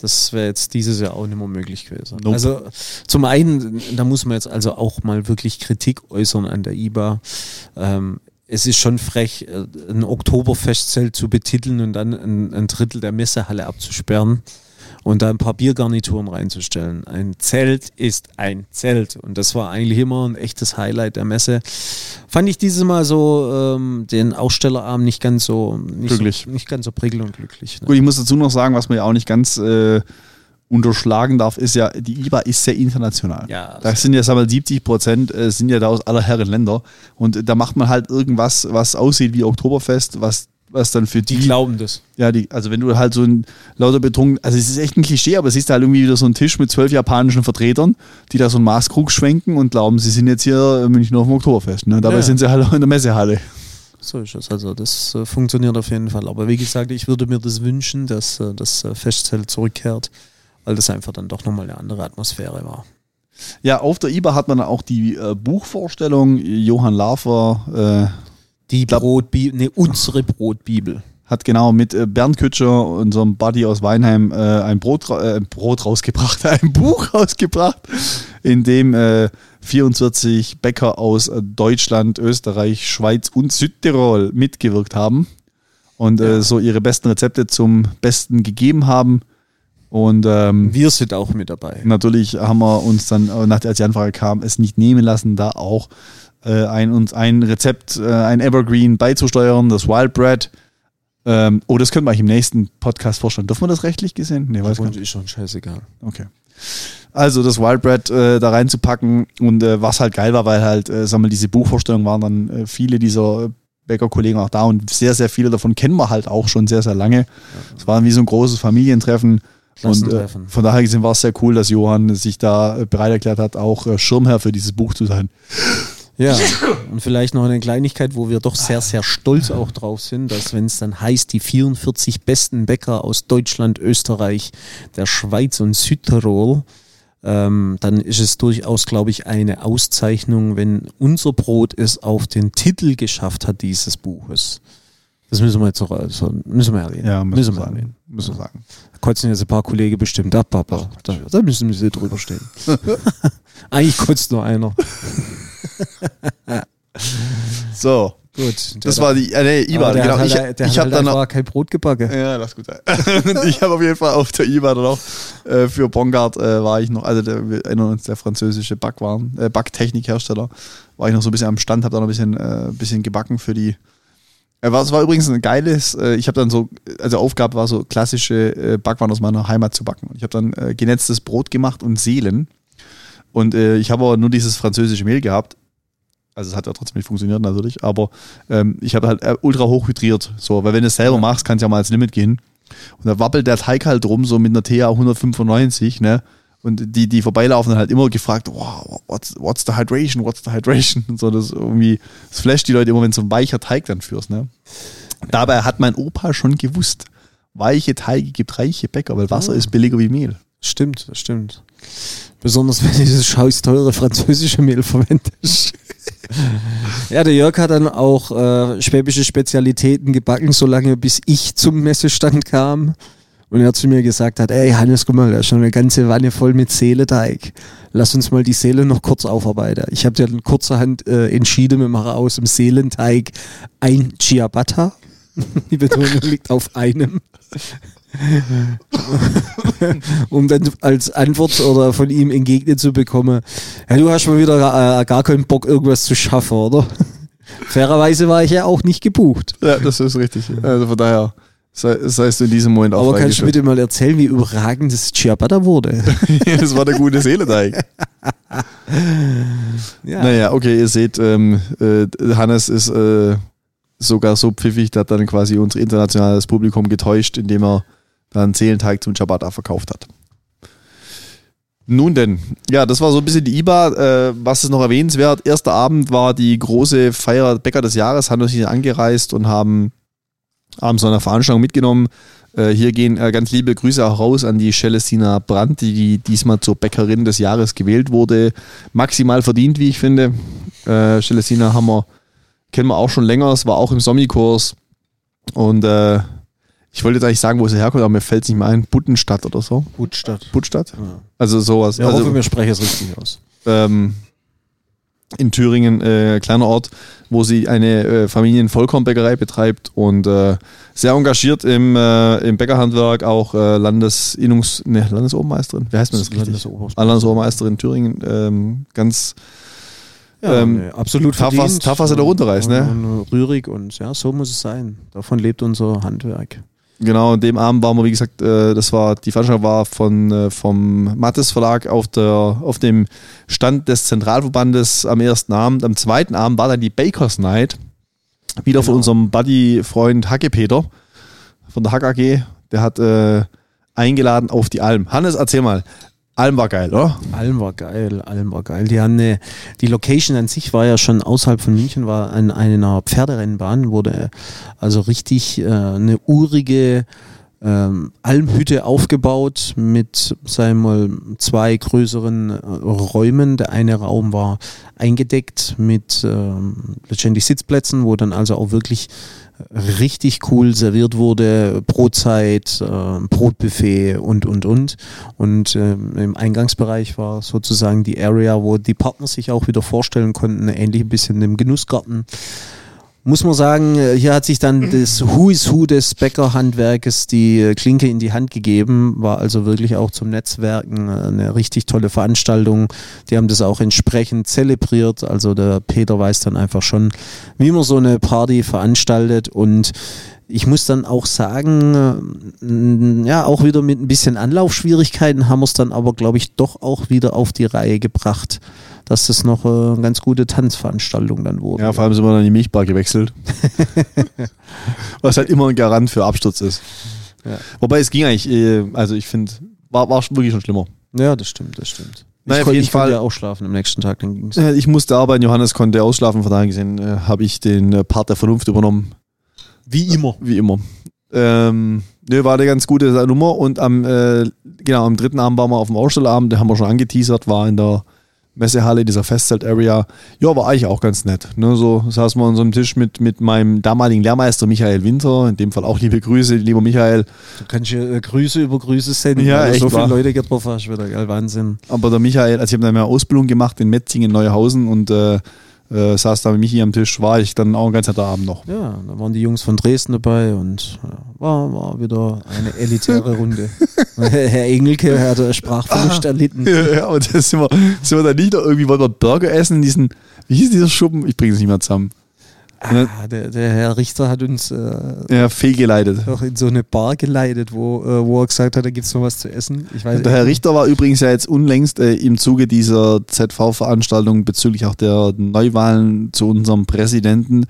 Speaker 2: Das wäre jetzt dieses Jahr auch nicht mehr möglich gewesen.
Speaker 1: Nope.
Speaker 2: Also zum einen, da muss man jetzt also auch mal wirklich Kritik äußern an der IBA. Ähm, es ist schon frech, äh, ein Oktoberfestzelt zu betiteln und dann ein, ein Drittel der Messehalle abzusperren und da ein paar Biergarnituren reinzustellen. Ein Zelt ist ein Zelt und das war eigentlich immer ein echtes Highlight der Messe. Fand ich dieses Mal so ähm, den Ausstellerarm nicht ganz so nicht,
Speaker 1: Glücklich.
Speaker 2: So, nicht ganz so prickelnd und glücklich. Ne?
Speaker 1: Gut, ich muss dazu noch sagen, was man ja auch nicht ganz äh, unterschlagen darf, ist ja, die IBA ist sehr international.
Speaker 2: Ja,
Speaker 1: Da sind ja, sagen wir mal, 70 Prozent äh, sind ja da aus aller Herren Länder. Und äh, da macht man halt irgendwas, was aussieht wie Oktoberfest, was, was dann für die,
Speaker 2: die glauben das.
Speaker 1: ja, die, also wenn du halt so ein lauter betrunken, also es ist echt ein Klischee, aber siehst du halt irgendwie wieder so einen Tisch mit zwölf japanischen Vertretern, die da so einen Maßkrug schwenken und glauben, sie sind jetzt hier in München auf dem Oktoberfest. Ne? Dabei
Speaker 2: Ja.
Speaker 1: sind sie halt auch in der Messehalle.
Speaker 2: So ist es. Also das äh, funktioniert auf jeden Fall. Aber wie gesagt, ich würde mir das wünschen, dass äh, das äh, Festzelt zurückkehrt, weil das einfach dann doch nochmal eine andere Atmosphäre war.
Speaker 1: Ja, auf der IBA hat man auch die äh, Buchvorstellung. Johann Lafer äh,
Speaker 2: Die Brotbibel, ne, unsere Brotbibel.
Speaker 1: hat genau mit äh, Bernd Kütscher, unserem Buddy aus Weinheim, äh, ein, Brot, ra- äh, ein Brot rausgebracht, ein Buch rausgebracht, in dem äh, 44 Bäcker aus Deutschland, Österreich, Schweiz und Südtirol mitgewirkt haben und äh,
Speaker 2: Ja.
Speaker 1: so ihre besten Rezepte zum Besten gegeben haben. Und ähm,
Speaker 2: Wir sind auch mit dabei.
Speaker 1: natürlich haben wir uns dann, nach der als die Anfrage kam, es nicht nehmen lassen, da auch äh, ein, uns ein Rezept, äh, ein Evergreen beizusteuern, das Wild Bread. Ähm, oh, das können wir eigentlich im nächsten Podcast vorstellen. Dürfen wir das rechtlich gesehen? Nee, weiß gar nicht.
Speaker 2: ist schon scheißegal.
Speaker 1: Okay. Also das Wild Bread äh, da reinzupacken und äh, was halt geil war, weil halt, äh, sag mal, diese Buchvorstellung waren dann äh, viele dieser Bäckerkollegen auch da und sehr, sehr viele davon kennen wir halt auch schon sehr, sehr lange. Es war wie so ein großes Familientreffen. Und äh, von daher gesehen war es sehr cool, dass Johann sich da äh, bereit erklärt hat, auch äh, Schirmherr für dieses Buch zu sein.
Speaker 2: Ja, und vielleicht noch eine Kleinigkeit, wo wir doch sehr, sehr stolz auch drauf sind, dass wenn es dann heißt, die 44 besten Bäcker aus Deutschland, Österreich, der Schweiz und Südtirol, ähm, dann ist es durchaus, glaube ich, eine Auszeichnung, wenn unser Brot es auf den Titel geschafft hat dieses Buches. Das müssen wir jetzt noch, also müssen wir erwähnen.
Speaker 1: Ja,
Speaker 2: müssen wir
Speaker 1: sagen.
Speaker 2: erwähnen.
Speaker 1: Müssen wir sagen.
Speaker 2: Da kotzen jetzt ein paar Kollegen bestimmt ab, Papa. Da, da müssen sie drüber stehen. Eigentlich kotzt nur einer.
Speaker 1: So,
Speaker 2: Gut.
Speaker 1: das war die, äh, nee, IBA,
Speaker 2: Aber der
Speaker 1: genau.
Speaker 2: halt, der
Speaker 1: ich habe
Speaker 2: halt
Speaker 1: dann auch,
Speaker 2: kein Brot gebacken.
Speaker 1: Ja, das ist gut. Und ich habe auf jeden Fall auf der IBA dann auch äh, für Bongard äh, war ich noch, also der, wir erinnern uns, der französische Backwaren, äh, Backtechnikhersteller, war ich noch so ein bisschen am Stand, habe da noch ein bisschen, äh, bisschen gebacken für die. Äh, war, es war übrigens ein geiles, äh, ich habe dann so, also Aufgabe war so klassische äh, Backwaren aus meiner Heimat zu backen. Und ich habe dann äh, genetztes Brot gemacht und Seelen. Und äh, ich habe aber nur dieses französische Mehl gehabt. Also es hat ja trotzdem nicht funktioniert natürlich, aber ähm, ich habe halt äh, ultra hoch hydriert. So, weil wenn du es selber machst, kann es ja mal ans Limit gehen. Und da wappelt der Teig halt rum, so mit einer TA 195, ne? Und die, die vorbeilaufen, dann halt immer gefragt, wow, what's, what's the hydration, what's the hydration? Und so, das irgendwie, das flasht die Leute immer, wenn du so ein weicher Teig dann führst, ne? Dabei hat mein Opa schon gewusst, weiche Teige gibt reiche Bäcker, weil Wasser
Speaker 2: Ah.
Speaker 1: ist billiger wie Mehl.
Speaker 2: Stimmt, das stimmt. Besonders wenn du dieses scheiß teure französische Mehl verwendest. ja, der Jörg hat dann auch äh, schwäbische Spezialitäten gebacken, solange bis ich zum Messestand kam. Und er zu mir gesagt hat, ey Hannes, guck mal, da ist schon eine ganze Wanne voll mit Seeleteig. Lass uns mal die Seele noch kurz aufarbeiten. Ich habe dann kurzerhand äh, entschieden, wir machen aus dem Seelenteig ein Ciabatta. Die Betonung liegt auf einem. um dann als Antwort oder von ihm entgegnet zu bekommen, ja, du hast mal wieder äh, gar keinen Bock, irgendwas zu schaffen, oder? Fairerweise war ich ja auch nicht gebucht.
Speaker 1: Ja, das ist richtig. Also von daher sei, seist du in diesem Moment auch
Speaker 2: Aber kannst du bitte mal erzählen, wie überragend das Ciabatta wurde?
Speaker 1: das war der gute Seeleteig.
Speaker 2: ja.
Speaker 1: Naja, okay, ihr seht, ähm, äh, Hannes ist äh, sogar so pfiffig, der hat dann quasi unser internationales Publikum getäuscht, indem er dann Seelenteig zum Ciabatta verkauft hat. Nun denn, ja, das war so ein bisschen die IBA. Äh, was ist noch erwähnenswert? Erster Abend war die große Feier Bäcker des Jahres, haben hier angereist und haben abends so eine Veranstaltung mitgenommen. Äh, hier gehen äh, ganz liebe Grüße auch raus an die Celestina Brandt, die diesmal zur Bäckerin des Jahres gewählt wurde. Maximal verdient, wie ich finde. Äh, Celestina haben wir, kennen wir auch schon länger. Es war auch im Sommikurs. Und äh, Ich wollte jetzt eigentlich sagen, wo sie herkommt, aber mir fällt es nicht mehr ein. Buttenstadt oder so.
Speaker 2: Gutstadt.
Speaker 1: Buttstadt?
Speaker 2: Ja.
Speaker 1: Also sowas.
Speaker 2: Ja,
Speaker 1: also,
Speaker 2: hoffe, wir sprechen es richtig aus.
Speaker 1: ähm, in Thüringen, äh, kleiner Ort, wo sie eine äh, Familienvollkornbäckerei betreibt und äh, sehr engagiert im, äh, im Bäckerhandwerk, auch äh, Landesinnungs, ne, Landesobermeisterin, wie heißt man das richtig? Landesobermeisterin in Thüringen, ähm, ganz
Speaker 2: Ja,
Speaker 1: ähm,
Speaker 2: nee, absolut
Speaker 1: tough, was-
Speaker 2: verdient.
Speaker 1: tough, was er da runterreißt, ne?
Speaker 2: Und rührig und ja, so muss es sein. Davon lebt unser Handwerk.
Speaker 1: Genau, an dem Abend waren wir, wie gesagt, äh, das war, die Veranstaltung war von, äh, vom Mattes Verlag auf der, auf dem Stand des Zentralverbandes am ersten Abend. Am zweiten Abend war dann die Bakers Night. Wieder von
Speaker 2: Genau.
Speaker 1: unserem Buddy-Freund Hacke Peter von der Hack AG. Der hat äh, eingeladen auf die Alm. Hannes, erzähl mal. Alm war geil, oder?
Speaker 2: Alm war geil, Alm war geil. Die haben eine, die Location an sich war ja schon außerhalb von München, war an einer Pferderennbahn, wurde also richtig äh, eine urige ähm, Almhütte aufgebaut mit, sagen wir mal, zwei größeren äh, Räumen. Der eine Raum war eingedeckt mit ähm, letztendlich Sitzplätzen, wo dann also auch wirklich richtig cool serviert wurde, Brotzeit, äh, Brotbuffet und, und, und. Und ähm, im Eingangsbereich war sozusagen die Area, wo die Partner sich auch wieder vorstellen konnten, ähnlich ein bisschen im Genussgarten. Muss man sagen, äh, hier hat sich dann das Who is Who des Bäckerhandwerkes die äh, Klinke in die Hand gegeben, war also wirklich auch zum Netzwerken äh, eine richtig tolle Veranstaltung. Die haben das auch entsprechend zelebriert. Also der Peter weiß dann einfach schon, wie man so eine Party veranstaltet und ich muss dann auch sagen, äh, ja, auch wieder mit ein bisschen Anlaufschwierigkeiten haben wir es dann aber, glaube ich, doch auch wieder auf die Reihe gebracht, dass das noch äh, eine ganz gute Tanzveranstaltung dann wurde.
Speaker 1: Ja, vor allem sind wir dann in die Milchbar gewechselt. Was halt immer ein Garant für Absturz ist.
Speaker 2: Ja.
Speaker 1: Wobei es ging eigentlich, äh, also ich finde, war, war wirklich schon schlimmer.
Speaker 2: Ja, das stimmt, das stimmt.
Speaker 1: Naja,
Speaker 2: ich konnte
Speaker 1: Fall-
Speaker 2: ja auch schlafen am nächsten Tag, dann ging's.
Speaker 1: Äh, Ich musste arbeiten, Johannes konnte ausschlafen, von daher gesehen äh, habe ich den äh, Part der Vernunft übernommen.
Speaker 2: Wie immer.
Speaker 1: Wie immer. Ähm, ne, war eine ganz gute Nummer und am, äh, genau, am dritten Abend waren wir auf dem Ausstellerabend, den haben wir schon angeteasert, war in der Messehalle, dieser Festzelt-Area. Ja, war eigentlich auch ganz nett. Ne, so saßen wir an so einem Tisch mit, mit meinem damaligen Lehrmeister Michael Winter, in dem Fall auch liebe Grüße, lieber Michael.
Speaker 2: Du kannst ja äh, Grüße über Grüße senden,
Speaker 1: Ja,
Speaker 2: weil
Speaker 1: echt
Speaker 2: so viele
Speaker 1: wahr.
Speaker 2: Leute getroffen hast, wieder, geil, Wahnsinn.
Speaker 1: Aber der Michael, also ich habe dann eine Ausbildung gemacht in Metzingen, Neuhausen und äh, äh, saß da mit Michi am Tisch, war ich dann auch ein ganz netter Abend noch.
Speaker 2: Ja, da waren die Jungs von Dresden dabei und ja, war, war wieder eine elitäre Runde. Herr Engelke hat Sprachverlust erlitten.
Speaker 1: ja, aber das sind wir, sind wir dann nicht noch irgendwie, wollten wir Burger essen in diesen, wie hieß dieser Schuppen? Ich bringe es nicht mehr zusammen.
Speaker 2: Ah, der, der Herr Richter hat uns äh,
Speaker 1: Ja, fehlgeleitet.
Speaker 2: doch in so eine Bar geleitet, wo, äh, wo er gesagt hat, da gibt's noch was zu essen. Ich weiß
Speaker 1: Der Herr Richter war übrigens ja jetzt unlängst äh, im Zuge dieser ZV-Veranstaltung bezüglich auch der Neuwahlen zu unserem Präsidenten,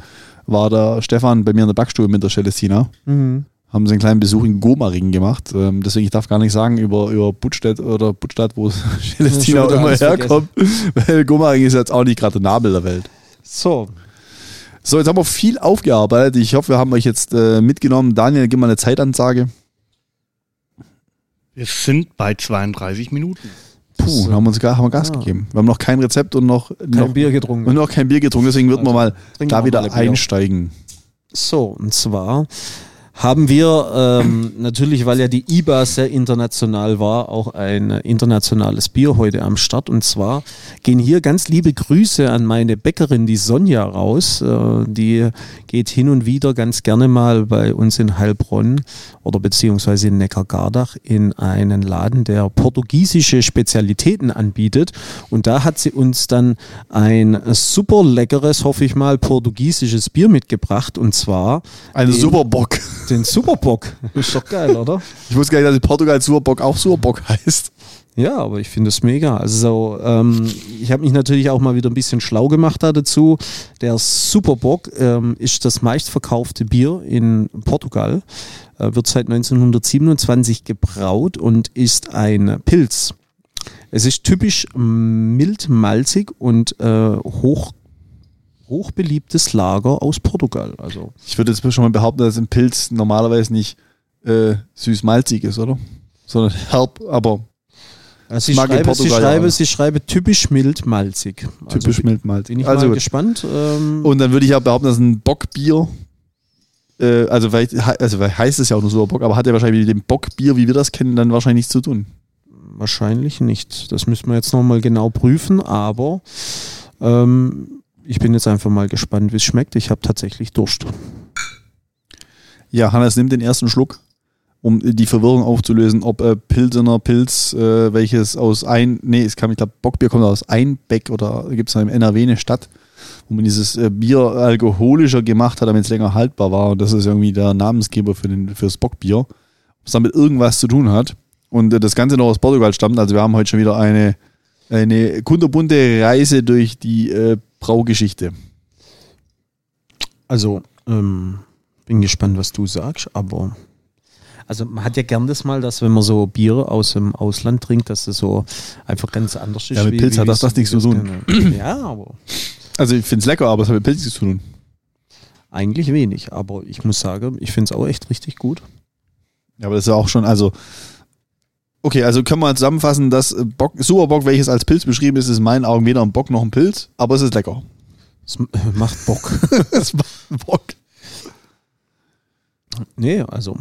Speaker 1: war der Stefan bei mir in der Backstube mit der Celestina.
Speaker 2: Mhm.
Speaker 1: Haben sie einen kleinen Besuch in Gomaringen gemacht. Ähm, deswegen, ich darf gar nicht sagen über, über Buttstedt oder Buttstadt, wo Celestina auch immer herkommt. Weil Gomaringen ist jetzt auch nicht gerade der Nabel der Welt.
Speaker 2: So,
Speaker 1: So, jetzt haben wir viel aufgearbeitet. Ich hoffe, wir haben euch jetzt äh, mitgenommen. Daniel, gib mal eine Zeitansage.
Speaker 3: Wir sind bei 32 Minuten.
Speaker 1: Puh,
Speaker 2: So.
Speaker 1: haben, wir uns, gar- haben wir Gas
Speaker 2: Ah.
Speaker 1: gegeben. Wir haben noch kein Rezept und noch,
Speaker 2: kein
Speaker 1: noch,
Speaker 2: Bier getrunken.
Speaker 1: und noch kein Bier getrunken. Deswegen wird man mal da wieder einsteigen.
Speaker 2: So, und zwar haben wir ähm, natürlich, weil ja die IBA sehr international war, auch ein internationales Bier heute am Start. Und zwar gehen hier ganz liebe Grüße an meine Bäckerin, die Sonja, raus. Äh, die geht hin und wieder ganz gerne mal bei uns in Heilbronn oder beziehungsweise in Neckargardach in einen Laden, der portugiesische Spezialitäten anbietet. Und da hat sie uns dann ein super leckeres, hoffe ich mal, portugiesisches Bier mitgebracht. Und zwar
Speaker 1: Ein
Speaker 2: Den-
Speaker 1: Superbock.
Speaker 2: Den Superbock. Ist doch geil, oder?
Speaker 1: Ich wusste gar nicht, dass in Portugal Superbock auch Superbock heißt.
Speaker 2: Ja, aber ich finde es mega. Also so, ähm, ich habe mich natürlich auch mal wieder ein bisschen schlau gemacht da dazu. Der Superbock ähm, ist das meistverkaufte Bier in Portugal, äh, wird seit 1927 gebraut und ist ein Pilz. Es ist typisch mild malzig und äh, hoch hochbeliebtes Lager aus Portugal. Also
Speaker 1: Ich würde jetzt schon mal behaupten, dass ein Pilz normalerweise nicht äh, süß-malzig ist, oder? Sondern herb, aber
Speaker 2: Also ich, schreibe, sie, schreibe, sie schreibe typisch mild malzig.
Speaker 1: typisch
Speaker 2: also,
Speaker 1: mild malzig.
Speaker 2: Bin ich
Speaker 1: Also
Speaker 2: mal
Speaker 1: gut.
Speaker 2: gespannt. Ähm,
Speaker 1: Und dann würde ich ja behaupten, dass ein Bockbier äh, also, vielleicht, also vielleicht heißt es ja auch nur Superbock, aber hat er wahrscheinlich mit dem Bockbier, wie wir das kennen, dann wahrscheinlich nichts zu tun.
Speaker 2: Wahrscheinlich nicht. Das müssen wir jetzt nochmal genau prüfen, aber ähm, ich bin jetzt einfach mal gespannt, wie es schmeckt. Ich habe tatsächlich Durst.
Speaker 1: Ja, Hannes nimmt den ersten Schluck, um die Verwirrung aufzulösen, ob äh, Pilsener Pilz, äh, welches aus ein, nee, es kam, ich glaube, Bockbier kommt aus Einbeck oder gibt es im NRW eine Stadt, wo man dieses äh, Bier alkoholischer gemacht hat, damit es länger haltbar war. Und das ist irgendwie der Namensgeber für, den, für das Bockbier. Es damit irgendwas zu tun hat. Und äh, das Ganze noch aus Portugal stammt. Also wir haben heute schon wieder eine, eine kunterbunte Reise durch die äh, Braugeschichte.
Speaker 2: Also, ähm, bin gespannt, was du sagst, aber also man hat ja gern das mal, dass wenn man so Bier aus dem Ausland trinkt, dass das so einfach ganz anders ist.
Speaker 1: Ja, mit Pilz hat das, das nichts zu tun.
Speaker 2: Ja, aber
Speaker 1: Also ich finde es lecker, aber es hat mit Pilz nichts zu tun.
Speaker 2: eigentlich wenig. Aber ich muss sagen, ich finde es auch echt richtig gut.
Speaker 1: Ja, aber das ist ja auch schon, also. Okay, also können wir zusammenfassen, dass äh, Bock, Superbock, welches als Pilz beschrieben ist, ist in meinen Augen weder ein Bock noch ein Pilz, aber es ist lecker.
Speaker 2: Es macht Bock.
Speaker 1: es macht Bock.
Speaker 2: Nee, also.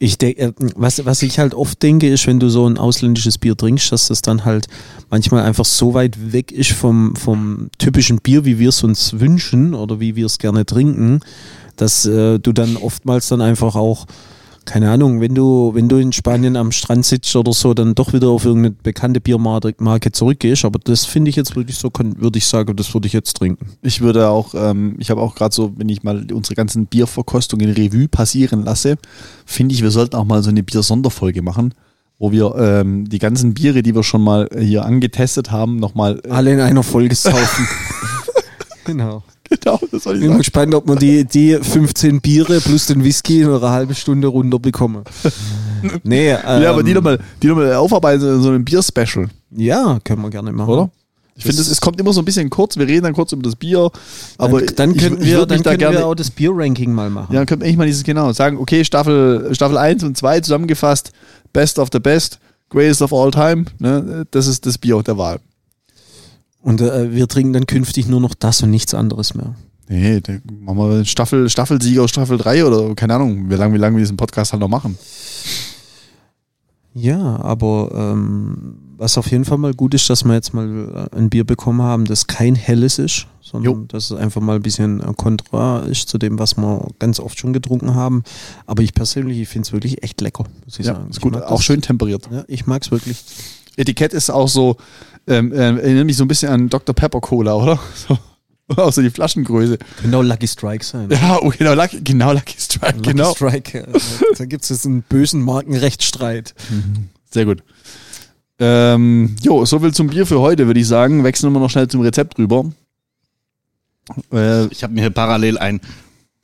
Speaker 2: Ich denke, was, was ich halt oft denke, ist, wenn du so ein ausländisches Bier trinkst, dass das dann halt manchmal einfach so weit weg ist vom, vom typischen Bier, wie wir es uns wünschen oder wie wir es gerne trinken, dass äh, du dann oftmals dann einfach auch, keine Ahnung, wenn du, wenn du in Spanien am Strand sitzt oder so, dann doch wieder auf irgendeine bekannte Biermarke Marke zurückgehst. Aber das finde ich jetzt wirklich so, würde ich sagen, das würde ich jetzt trinken.
Speaker 1: Ich würde auch, ähm, ich habe auch gerade so, wenn ich mal unsere ganzen Bierverkostungen Revue passieren lasse, finde ich, wir sollten auch mal so eine Bier-Sonderfolge machen, wo wir ähm, die ganzen Biere, die wir schon mal hier angetestet haben, nochmal. Äh,
Speaker 2: Alle in einer Folge saufen. genau.
Speaker 1: genau, das soll ich
Speaker 2: Ich bin
Speaker 1: sagen.
Speaker 2: gespannt, ob man die, die 15 Biere plus den Whisky in einer halben Stunde runterbekomme. Nee, ähm,
Speaker 1: ja, aber die nochmal die noch mal aufarbeiten in so einem Bier-Special,
Speaker 2: Ja, können wir gerne machen.
Speaker 1: oder? Ich finde, es kommt immer so ein bisschen kurz. Wir reden dann kurz über das Bier, aber
Speaker 2: dann, dann
Speaker 1: ich-
Speaker 2: könnten,
Speaker 1: ich
Speaker 2: wir,
Speaker 1: würd
Speaker 2: dann
Speaker 1: da
Speaker 2: können
Speaker 1: gerne
Speaker 2: wir auch das Bier-Ranking mal machen.
Speaker 1: Ja, dann könnte man eigentlich mal dieses genau sagen, okay, Staffel, Staffel 1 und 2 zusammengefasst, Best of the Best, Greatest of all time, ne, das ist das Bier der Wahl.
Speaker 2: Und äh, wir trinken dann künftig nur noch das und nichts anderes mehr.
Speaker 1: Nee, dann machen wir Staffel, Staffelsieger, Staffel 3 oder keine Ahnung, wie lange, wie lange wir diesen Podcast halt noch machen.
Speaker 2: Ja, aber ähm, was auf jeden Fall mal gut ist, dass wir jetzt mal äh, ein Bier bekommen haben, das kein helles ist, sondern
Speaker 1: Jo.
Speaker 2: dass es einfach mal ein bisschen kontra ist zu dem, was wir ganz oft schon getrunken haben. Aber ich persönlich, ich finde es wirklich echt lecker, muss ich
Speaker 1: Ja,
Speaker 2: sagen.
Speaker 1: ist gut, auch
Speaker 2: das.
Speaker 1: schön temperiert.
Speaker 2: Ja, ich mag es wirklich.
Speaker 1: Etikett ist auch so, ähm, ähm, erinnert mich so ein bisschen an Dr. Pepper Cola, oder? So, auch so die Flaschengröße.
Speaker 2: Auch Lucky Strike sein.
Speaker 1: Ja, oh, genau, Lucky, genau, Lucky Strike,
Speaker 2: Lucky
Speaker 1: genau.
Speaker 2: Strike. äh, da gibt es jetzt einen bösen Markenrechtsstreit.
Speaker 1: Sehr gut. Ähm, jo, soviel zum Bier für heute, würde ich sagen. Wechseln wir noch schnell zum Rezept rüber. Äh,
Speaker 3: Ich habe mir hier parallel ein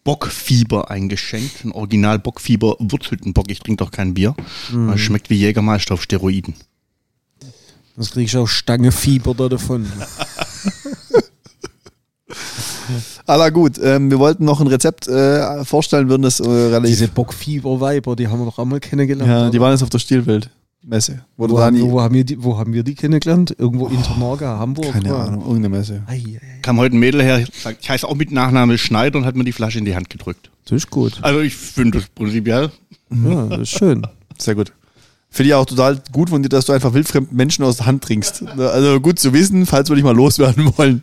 Speaker 3: Bockfieber eingeschenkt, ein Original Bockfieber Wurzhüttenbock. Ich trinke doch kein Bier.
Speaker 2: Mhm.
Speaker 3: Es schmeckt wie Jägermeister auf Steroiden.
Speaker 2: Das kriegst du auch Stangefieber da davon.
Speaker 1: aber gut, ähm, wir wollten noch ein Rezept äh, vorstellen, würden das äh, relativ.
Speaker 2: Diese Bockfieber-Weiber, die haben wir doch einmal kennengelernt.
Speaker 1: ja, die waren jetzt auf der Stilwelt-Messe. Wo,
Speaker 2: wo,
Speaker 1: wo
Speaker 2: haben, wo, haben wir die, wo haben wir die kennengelernt? Irgendwo in Internorga, Hamburg?
Speaker 1: keine
Speaker 2: oder?
Speaker 1: Ahnung, irgendeine Messe.
Speaker 2: Ei, ei, ei.
Speaker 3: Kam heute ein Mädel her, sagt, ich heiße auch mit Nachname Schneider und hat mir die Flasche in die Hand gedrückt.
Speaker 2: Das ist gut.
Speaker 3: Also ich finde das prinzipiell.
Speaker 2: Ja, das ist schön.
Speaker 1: Sehr gut. Finde ich auch total gut von dir, dass du einfach wildfremden Menschen aus der Hand trinkst. Also gut zu wissen, falls wir dich mal loswerden wollen.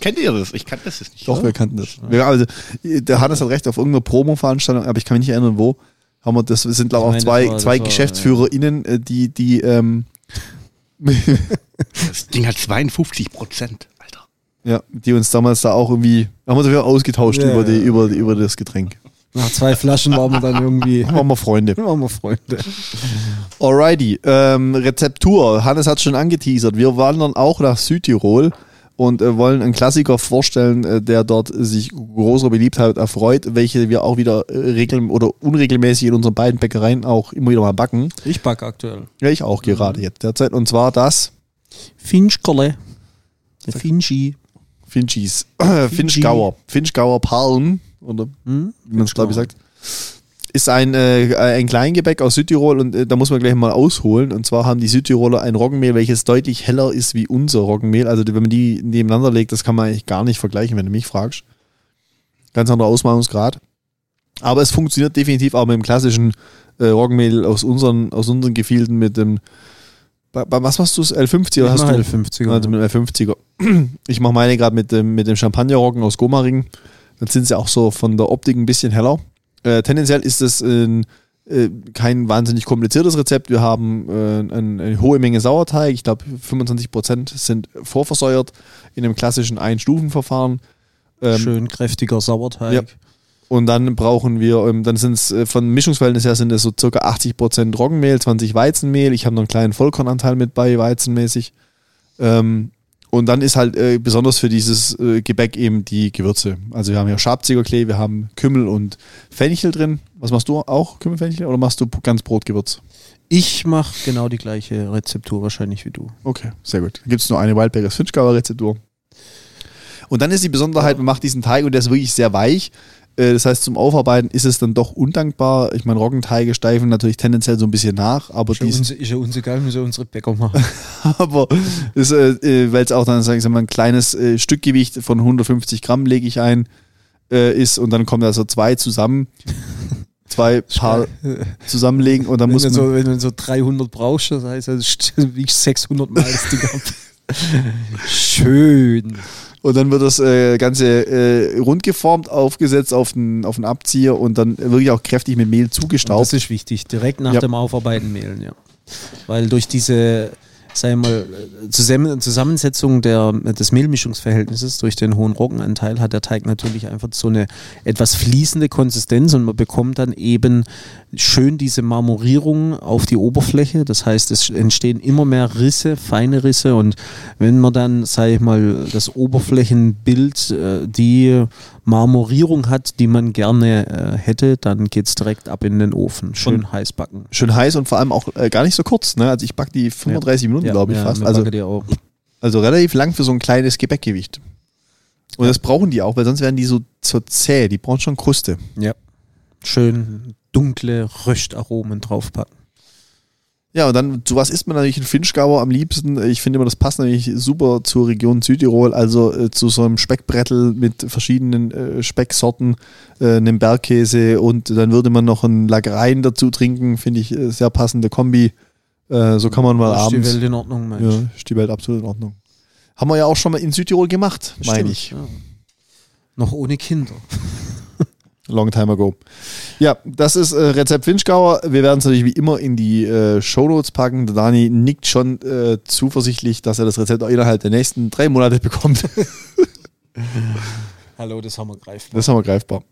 Speaker 3: Kennt ihr das? Ich kannte das jetzt nicht.
Speaker 1: Doch, wir kannten das. Wir, also, der Hannes hat recht, auf irgendeiner Promo-Veranstaltung, aber ich kann mich nicht erinnern, wo. Haben wir das sind, glaube ich, auch zwei,
Speaker 2: war-
Speaker 1: zwei
Speaker 2: war,
Speaker 1: GeschäftsführerInnen, äh, die, die, ähm,
Speaker 3: Das Ding hat 52 Prozent, Alter.
Speaker 1: ja, die uns damals da auch irgendwie, haben wir uns wieder ausgetauscht
Speaker 2: Ja,
Speaker 1: über, die,
Speaker 2: ja.
Speaker 1: über, über das Getränk.
Speaker 2: Nach zwei Flaschen waren wir dann irgendwie.
Speaker 1: Waren wir Freunde.
Speaker 2: waren wir Freunde.
Speaker 1: Alrighty, ähm, Rezeptur. Hannes hat schon angeteasert. Wir wandern auch nach Südtirol und äh, wollen einen Klassiker vorstellen, äh, der dort sich großer Beliebtheit erfreut, welche wir auch wieder äh, regel oder unregelmäßig in unseren beiden Bäckereien auch immer wieder mal backen.
Speaker 2: Ich backe aktuell.
Speaker 1: Ja, ich auch gerade jetzt derzeit. Und zwar das
Speaker 2: Finchkerle. Der Finchi.
Speaker 1: Finchis. Finchgauer. Finchgauer Palm. Oder
Speaker 2: Hm?
Speaker 1: wie man es glaube ich sagt. Ist ein, äh, ein Kleingebäck aus Südtirol und äh, da muss man gleich mal ausholen. Und zwar haben die Südtiroler ein Roggenmehl, welches deutlich heller ist wie unser Roggenmehl. Also wenn man die nebeneinander legt, das kann man eigentlich gar nicht vergleichen, wenn du mich fragst. Ganz anderer Ausmalungsgrad. Aber es funktioniert definitiv auch mit dem klassischen äh, Roggenmehl aus unseren, aus unseren Gefilden mit dem. Bei, bei was machst du? L50 oder
Speaker 2: Ich
Speaker 1: hast du?
Speaker 2: L50er,
Speaker 1: Also mit dem L50er. Ich mache meine gerade mit dem, mit dem Champagnerroggen aus Gomaring. Dann sind sie auch so von der Optik ein bisschen heller. Äh, tendenziell ist es ein, äh, kein wahnsinnig kompliziertes Rezept. Wir haben äh, ein, eine hohe Menge Sauerteig. Ich glaube, 25% sind vorversäuert in einem klassischen Ein-Stufen-Verfahren. Ähm,
Speaker 2: Schön kräftiger Sauerteig.
Speaker 1: Ja. Und dann brauchen wir, ähm, dann sind es äh, von Mischungsverhältnis her sind es so circa 80% Roggenmehl, 20 Weizenmehl. Ich habe noch einen kleinen Vollkornanteil mit bei, weizenmäßig. Ähm, und dann ist halt äh, besonders für dieses äh, Gebäck eben die Gewürze. Also wir haben hier Schabzigerklee, wir haben Kümmel und Fenchel drin. Was machst du auch? Kümmel, Fenchel oder machst du ganz Brotgewürz?
Speaker 2: Ich mache genau die gleiche Rezeptur wahrscheinlich wie du.
Speaker 1: Okay, sehr gut. Dann gibt es nur eine Wildbergers Finchgauer Rezeptur. Und dann ist die Besonderheit, man macht diesen Teig und der ist wirklich sehr weich. Äh, Das heißt, zum Aufarbeiten ist es dann doch undankbar. Ich meine, Roggenteige steifen natürlich tendenziell so ein bisschen nach, aber
Speaker 2: Ist ja,
Speaker 1: dies,
Speaker 2: uns, ist ja uns egal, müssen unsere Bäcker machen.
Speaker 1: aber äh, äh, weil es auch dann, sagen wir mal, ein kleines äh, Stückgewicht von 150 Gramm lege ich ein, äh, ist und dann kommen also zwei zusammen, zwei Paar zusammenlegen und dann
Speaker 2: wenn,
Speaker 1: muss
Speaker 2: du
Speaker 1: man,
Speaker 2: so, wenn du so 300 brauchst, das heißt, das wiegt 600 Mal das Ding ab. Schön.
Speaker 1: und dann wird das äh, Ganze äh, rund geformt, aufgesetzt auf den, auf den Abzieher und dann wirklich auch kräftig mit Mehl
Speaker 2: Und
Speaker 1: zugestaubt.
Speaker 2: das ist wichtig, direkt nach
Speaker 1: Ja.
Speaker 2: dem Aufarbeiten mehlen, ja. Weil durch diese, sagen wir mal, Zusammen Zusammensetzung der, des Mehlmischungsverhältnisses durch den hohen Roggenanteil hat der Teig natürlich einfach so eine etwas fließende Konsistenz und man bekommt dann eben schön diese Marmorierung auf die Oberfläche. Das heißt, es entstehen immer mehr Risse, feine Risse und wenn man dann, sage ich mal, das Oberflächenbild, äh, die Marmorierung hat, die man gerne äh, hätte, dann geht es direkt ab in den Ofen. Schön heiß backen.
Speaker 1: Schön heiß und vor allem auch äh, gar nicht so kurz. Ne? Also ich backe die 35 Minuten, glaube ich,
Speaker 2: ja,
Speaker 1: fast. Also, also relativ lang für so ein kleines Gebäckgewicht. Und das brauchen die auch, weil sonst werden die so, so zäh. Die brauchen schon Kruste.
Speaker 2: Ja. Schön dunkle Röstaromen draufpacken.
Speaker 1: Ja, und dann, zu was isst man natürlich in Finchgauer am liebsten? Ich finde immer, das passt natürlich super zur Region Südtirol, also äh, zu so einem Speckbrettel mit verschiedenen äh, Specksorten, äh, einem Bergkäse und dann würde man noch einen Lagrein dazu trinken, finde ich äh, sehr passende Kombi. Äh, so kann man mal
Speaker 2: ist
Speaker 1: abends.
Speaker 2: die Welt in Ordnung, Mensch.
Speaker 1: Ja, ist die Welt absolut in Ordnung. Haben wir ja auch schon mal in Südtirol gemacht, meine ich.
Speaker 2: Ja. Noch ohne Kinder.
Speaker 1: Long time ago. Ja, das ist äh, Rezept Finchgauer. Wir werden es natürlich wie immer in die äh, Shownotes packen. Der Dani nickt schon äh, zuversichtlich, dass er das Rezept auch innerhalb der nächsten drei Monate bekommt.
Speaker 2: Hallo, das haben wir greifbar.
Speaker 1: Das haben wir greifbar.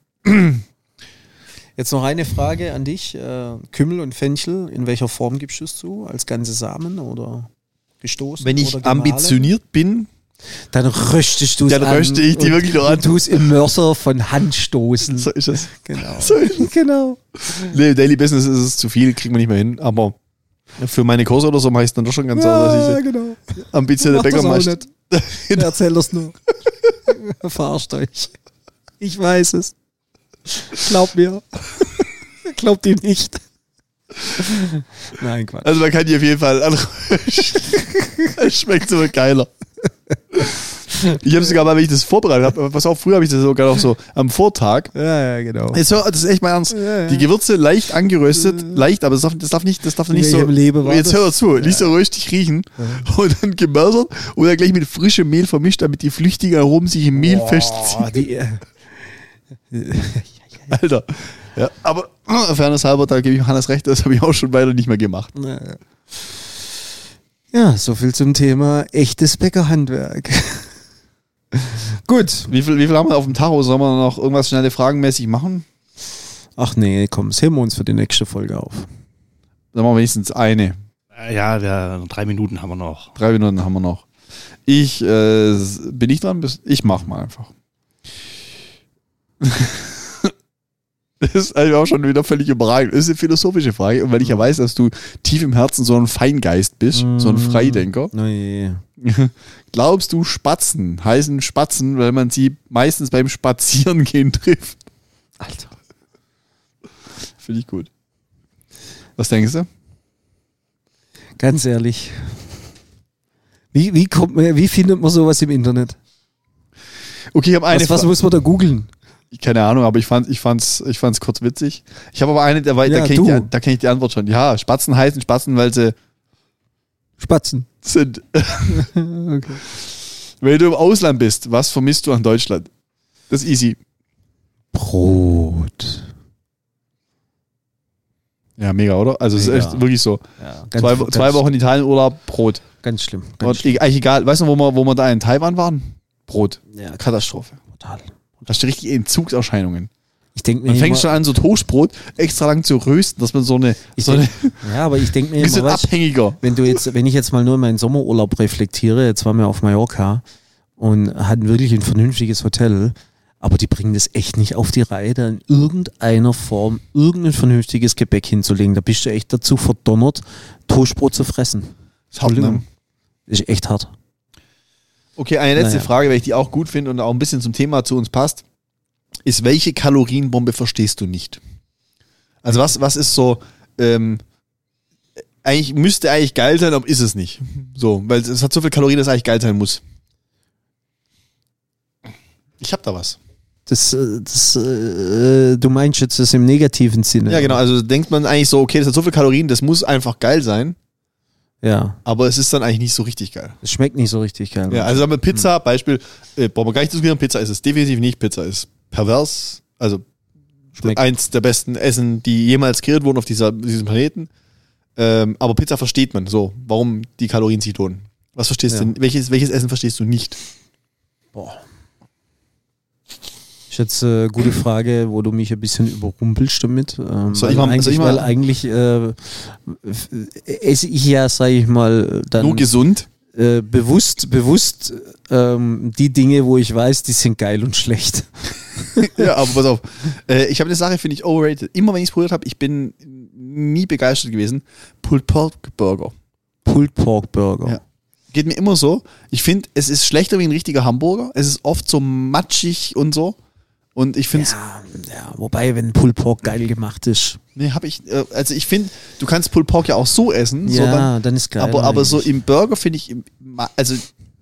Speaker 2: Jetzt noch eine Frage an dich. Äh, Kümmel und Fenchel, in welcher Form gibst du es zu? Als ganze Samen oder gestoßen?
Speaker 1: Wenn ich ambitioniert bin,
Speaker 2: Dann röstest du es
Speaker 1: Dann röste ich die wirklich noch an.
Speaker 2: Und tust im Mörser von Hand stoßen.
Speaker 1: so ist es.
Speaker 2: Genau.
Speaker 1: So ist es.
Speaker 2: genau.
Speaker 1: Nee, Daily Business ist es zu viel, kriegen wir nicht mehr hin. Aber für meine Kurse oder so mache ich es dann doch schon ganz so, dass ich
Speaker 2: genau.
Speaker 1: ambitionierte
Speaker 2: Mach das auch
Speaker 1: Bäckermeister.
Speaker 2: nicht. Erzähl das nur. Verarscht euch. Ich weiß es. Glaub mir. Glaubt ihm nicht. Nein, Quatsch.
Speaker 1: Also man kann die auf jeden Fall. Es schmeckt so geiler. Ich habe sogar mal, wenn ich das vorbereitet habe, pass auf, früher habe ich das sogar noch so am Vortag.
Speaker 2: Ja, ja, genau.
Speaker 1: Jetzt hör, das ist echt mal ernst.
Speaker 2: Ja, ja.
Speaker 1: Die Gewürze leicht angeröstet, leicht, aber das darf, das darf nicht, das darf nicht
Speaker 2: In
Speaker 1: so.
Speaker 2: war
Speaker 1: jetzt hör zu, nicht so röstig riechen und dann gemörsert oder gleich mit frischem Mehl vermischt, damit die flüchtigen Aromen sich im Mehl festziehen.
Speaker 2: Oh, die, äh,
Speaker 1: Alter. Ja, aber äh, Fairness halber, da gebe ich Hannes recht, das habe ich auch schon weiter nicht mehr gemacht.
Speaker 2: ja, so viel zum Thema echtes Bäckerhandwerk. Gut.
Speaker 1: Wie viel, wie viel haben wir auf dem Tacho? Sollen wir noch irgendwas schnelle fragenmäßig machen?
Speaker 2: Ach nee, komm, das heben wir uns für die nächste Folge auf.
Speaker 1: Dann machen wir wenigstens eine.
Speaker 3: Äh, Ja, der, drei Minuten haben wir noch.
Speaker 1: Drei Minuten haben wir noch. Ich äh, bin ich dran? Ich mach mal einfach. Das ist eigentlich auch schon wieder völlig überragend. Das ist eine philosophische Frage. Und weil ich ja weiß, dass du tief im Herzen so ein Feingeist bist, so ein Freidenker,
Speaker 2: Oh je.
Speaker 1: glaubst du, Spatzen heißen Spatzen, weil man sie meistens beim Spazierengehen trifft?
Speaker 2: Alter.
Speaker 1: Finde ich gut. Was denkst du?
Speaker 2: Ganz ehrlich. Wie, wie, kommt man, wie findet man sowas im Internet?
Speaker 1: Okay, ich habe eine
Speaker 2: Was, was muss man da googeln?
Speaker 1: Keine Ahnung, aber ich fand ich fand's, ich fand's kurz witzig. Ich habe aber eine, da, ja, da kenne ich, die, kenn ich die Antwort schon. Ja, Spatzen heißen Spatzen, weil sie
Speaker 2: Spatzen
Speaker 1: sind. okay. Wenn du im Ausland bist, was vermisst du an Deutschland? Das ist easy.
Speaker 2: Brot.
Speaker 1: Ja, mega, oder? Also es ist echt wirklich so. Ja, zwei, zwei Wochen Italien Urlaub, Brot.
Speaker 2: Ganz schlimm.
Speaker 1: Ganz schlimm. Eigentlich egal. Weißt du, wo wir, wo wir da in Taiwan waren? Brot.
Speaker 2: Ja,
Speaker 1: Katastrophe. Total. Da steht richtig Entzugserscheinungen.
Speaker 2: Ich denke
Speaker 1: mir. Man fängt schon an, so Toastbrot extra lang zu rösten, dass man so eine. So
Speaker 2: denk, eine ja, aber ich denke mir
Speaker 1: immer, weißt, abhängiger.
Speaker 2: Wenn du jetzt, wenn ich jetzt mal nur meinen Sommerurlaub reflektiere, jetzt waren wir auf Mallorca und hatten wirklich ein vernünftiges Hotel, aber die bringen das echt nicht auf die Reihe, da in irgendeiner Form irgendein vernünftiges Gebäck hinzulegen. Da bist du echt dazu verdonnert, Toastbrot zu fressen.
Speaker 1: Das ist hart, ne?
Speaker 2: Ist echt hart.
Speaker 1: Okay, eine letzte naja. Frage, weil ich die auch gut finde und auch ein bisschen zum Thema zu uns passt, ist, welche Kalorienbombe verstehst du nicht? Also was, was ist so, ähm, eigentlich müsste eigentlich geil sein, aber ist es nicht. So, weil es hat so viel Kalorien, dass es eigentlich geil sein muss. Ich hab da was.
Speaker 2: Das, äh, das äh, du meinst jetzt das im negativen Sinne.
Speaker 1: Ja, genau. Also denkt man eigentlich so, okay, das hat so viel Kalorien, das muss einfach geil sein.
Speaker 2: Ja.
Speaker 1: Aber es ist dann eigentlich nicht so richtig geil.
Speaker 2: Es schmeckt nicht so richtig geil.
Speaker 1: Ja, also mit Pizza, hm. Beispiel, äh, brauchen wir gar nicht diskutieren, Pizza ist es definitiv nicht. Pizza ist pervers. Also schmeckt. eins der besten Essen, die jemals kreiert wurden auf dieser, diesem Planeten. Ähm, aber Pizza versteht man so, warum die Kalorien sich lohnen. Was verstehst ja. du? Welches, welches Essen verstehst du nicht?
Speaker 2: Boah. Ist jetzt eine äh, gute Frage, wo du mich ein bisschen überrumpelst damit. Ähm, soll ich mal, eigentlich, soll ich mal? Weil eigentlich äh, esse ich ja, sage ich mal, dann.
Speaker 1: Nur gesund?
Speaker 2: Äh, bewusst, bewusst ähm, die Dinge, wo ich weiß, die sind geil und schlecht.
Speaker 1: ja, aber pass auf. Äh, ich habe eine Sache, finde ich overrated. Immer wenn ich es probiert habe, ich bin nie begeistert gewesen. Pulled Pork Burger.
Speaker 2: Pulled Pork Burger. Ja.
Speaker 1: Geht mir immer so. Ich finde, es ist schlechter wie ein richtiger Hamburger. Es ist oft so matschig und so. Und ich finde
Speaker 2: ja, ja, wobei, wenn Pulled Pork geil gemacht ist.
Speaker 1: Nee, habe ich, äh, also ich finde, du kannst Pulled Pork ja auch so essen.
Speaker 2: Ja,
Speaker 1: so
Speaker 2: dann, dann ist geil.
Speaker 1: Aber, aber so im Burger finde ich, also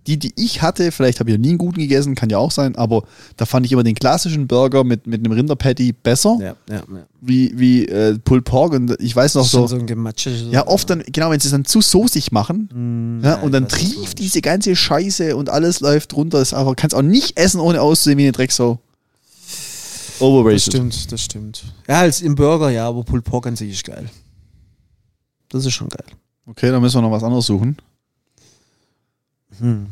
Speaker 1: die, die ich hatte, vielleicht habe ich ja nie einen guten gegessen, kann ja auch sein, aber da fand ich immer den klassischen Burger mit, mit einem Rinderpatty besser.
Speaker 2: Ja, ja, ja.
Speaker 1: Wie, wie äh, Pulled Pork und ich weiß noch so.
Speaker 2: so ein Gematsche, so
Speaker 1: ja, oft dann, genau, wenn sie es dann zu soßig machen mm, ja, und dann trieft diese ganze Scheiße und alles läuft runter, ist aber kannst auch nicht essen, ohne auszusehen wie eine Drecksau.
Speaker 2: Overrated. Das stimmt, das stimmt. Ja, als im Burger, ja, aber Pulled Pork an sich ist geil. Das ist schon geil.
Speaker 1: Okay, dann müssen wir noch was anderes suchen. Hm.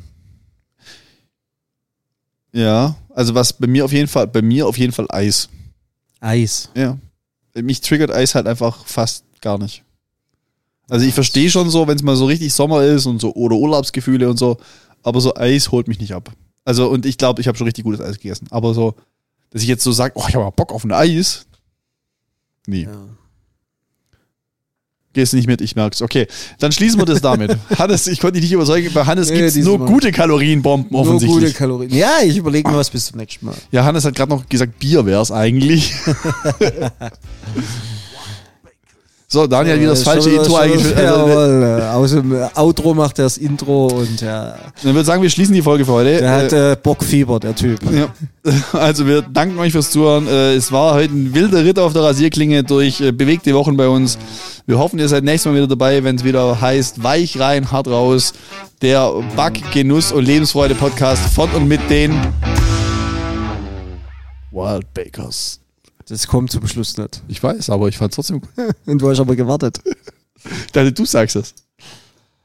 Speaker 1: Ja, also was bei mir auf jeden Fall, bei mir auf jeden Fall Eis.
Speaker 2: Eis.
Speaker 1: Ja. Mich triggert Eis halt einfach fast gar nicht. Also ich verstehe schon so, wenn es mal so richtig Sommer ist und so oder Urlaubsgefühle und so, aber so Eis holt mich nicht ab. Also und ich glaube, ich habe schon richtig gutes Eis gegessen, aber so, dass ich jetzt so sage, oh, ich habe Bock auf ein Eis. Nee. Ja. Gehst nicht mit, ich merk's. Okay, dann schließen wir das damit. Hannes, ich konnte dich nicht überzeugen, bei Hannes nee, gibt es nur Mal. gute Kalorienbomben offensichtlich. Nur gute Kalorien.
Speaker 2: Ja, ich überlege mir was bis zum nächsten Mal.
Speaker 1: Ja, Hannes hat gerade noch gesagt, Bier wäre es eigentlich. So, Daniel wieder das falsche Intro eingeführt.
Speaker 2: Also, jawohl, aus dem Outro macht er das Intro und ja.
Speaker 1: Dann würde sagen, wir schließen die Folge für heute.
Speaker 2: Der hat äh, Bockfieber, der Typ.
Speaker 1: Ja. Also wir danken euch fürs Zuhören. Äh, es war heute ein wilder Ritter auf der Rasierklinge durch äh, bewegte Wochen bei uns. Wir hoffen, ihr seid nächstes Mal wieder dabei, wenn es wieder heißt Weich rein, hart raus. Der Back, Genuss und Lebensfreude Podcast von und mit den Wild Bakers.
Speaker 2: Das kommt zum Schluss nicht.
Speaker 1: Ich weiß, aber ich fand es trotzdem
Speaker 2: gut. Und du hast aber gewartet.
Speaker 1: Dachte, du sagst es.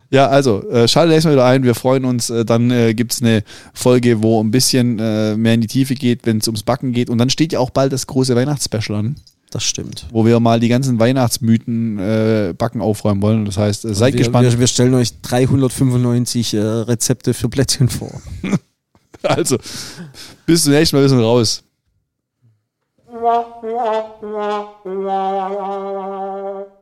Speaker 1: Ja, also, äh, schalte nächstes Mal wieder ein. Wir freuen uns. Äh, dann äh, gibt es eine Folge, wo ein bisschen äh, mehr in die Tiefe geht, wenn es ums Backen geht. Und dann steht ja auch bald das große Weihnachtsspecial an.
Speaker 2: Das stimmt.
Speaker 1: Wo wir mal die ganzen Weihnachtsmythen äh, backen aufräumen wollen. Das heißt, äh, seid
Speaker 2: wir,
Speaker 1: gespannt.
Speaker 2: Wir, wir, stellen euch 395 äh, Rezepte für Plätzchen vor.
Speaker 1: also, bis zum nächsten Mal. Wir sind raus. わわわわわわ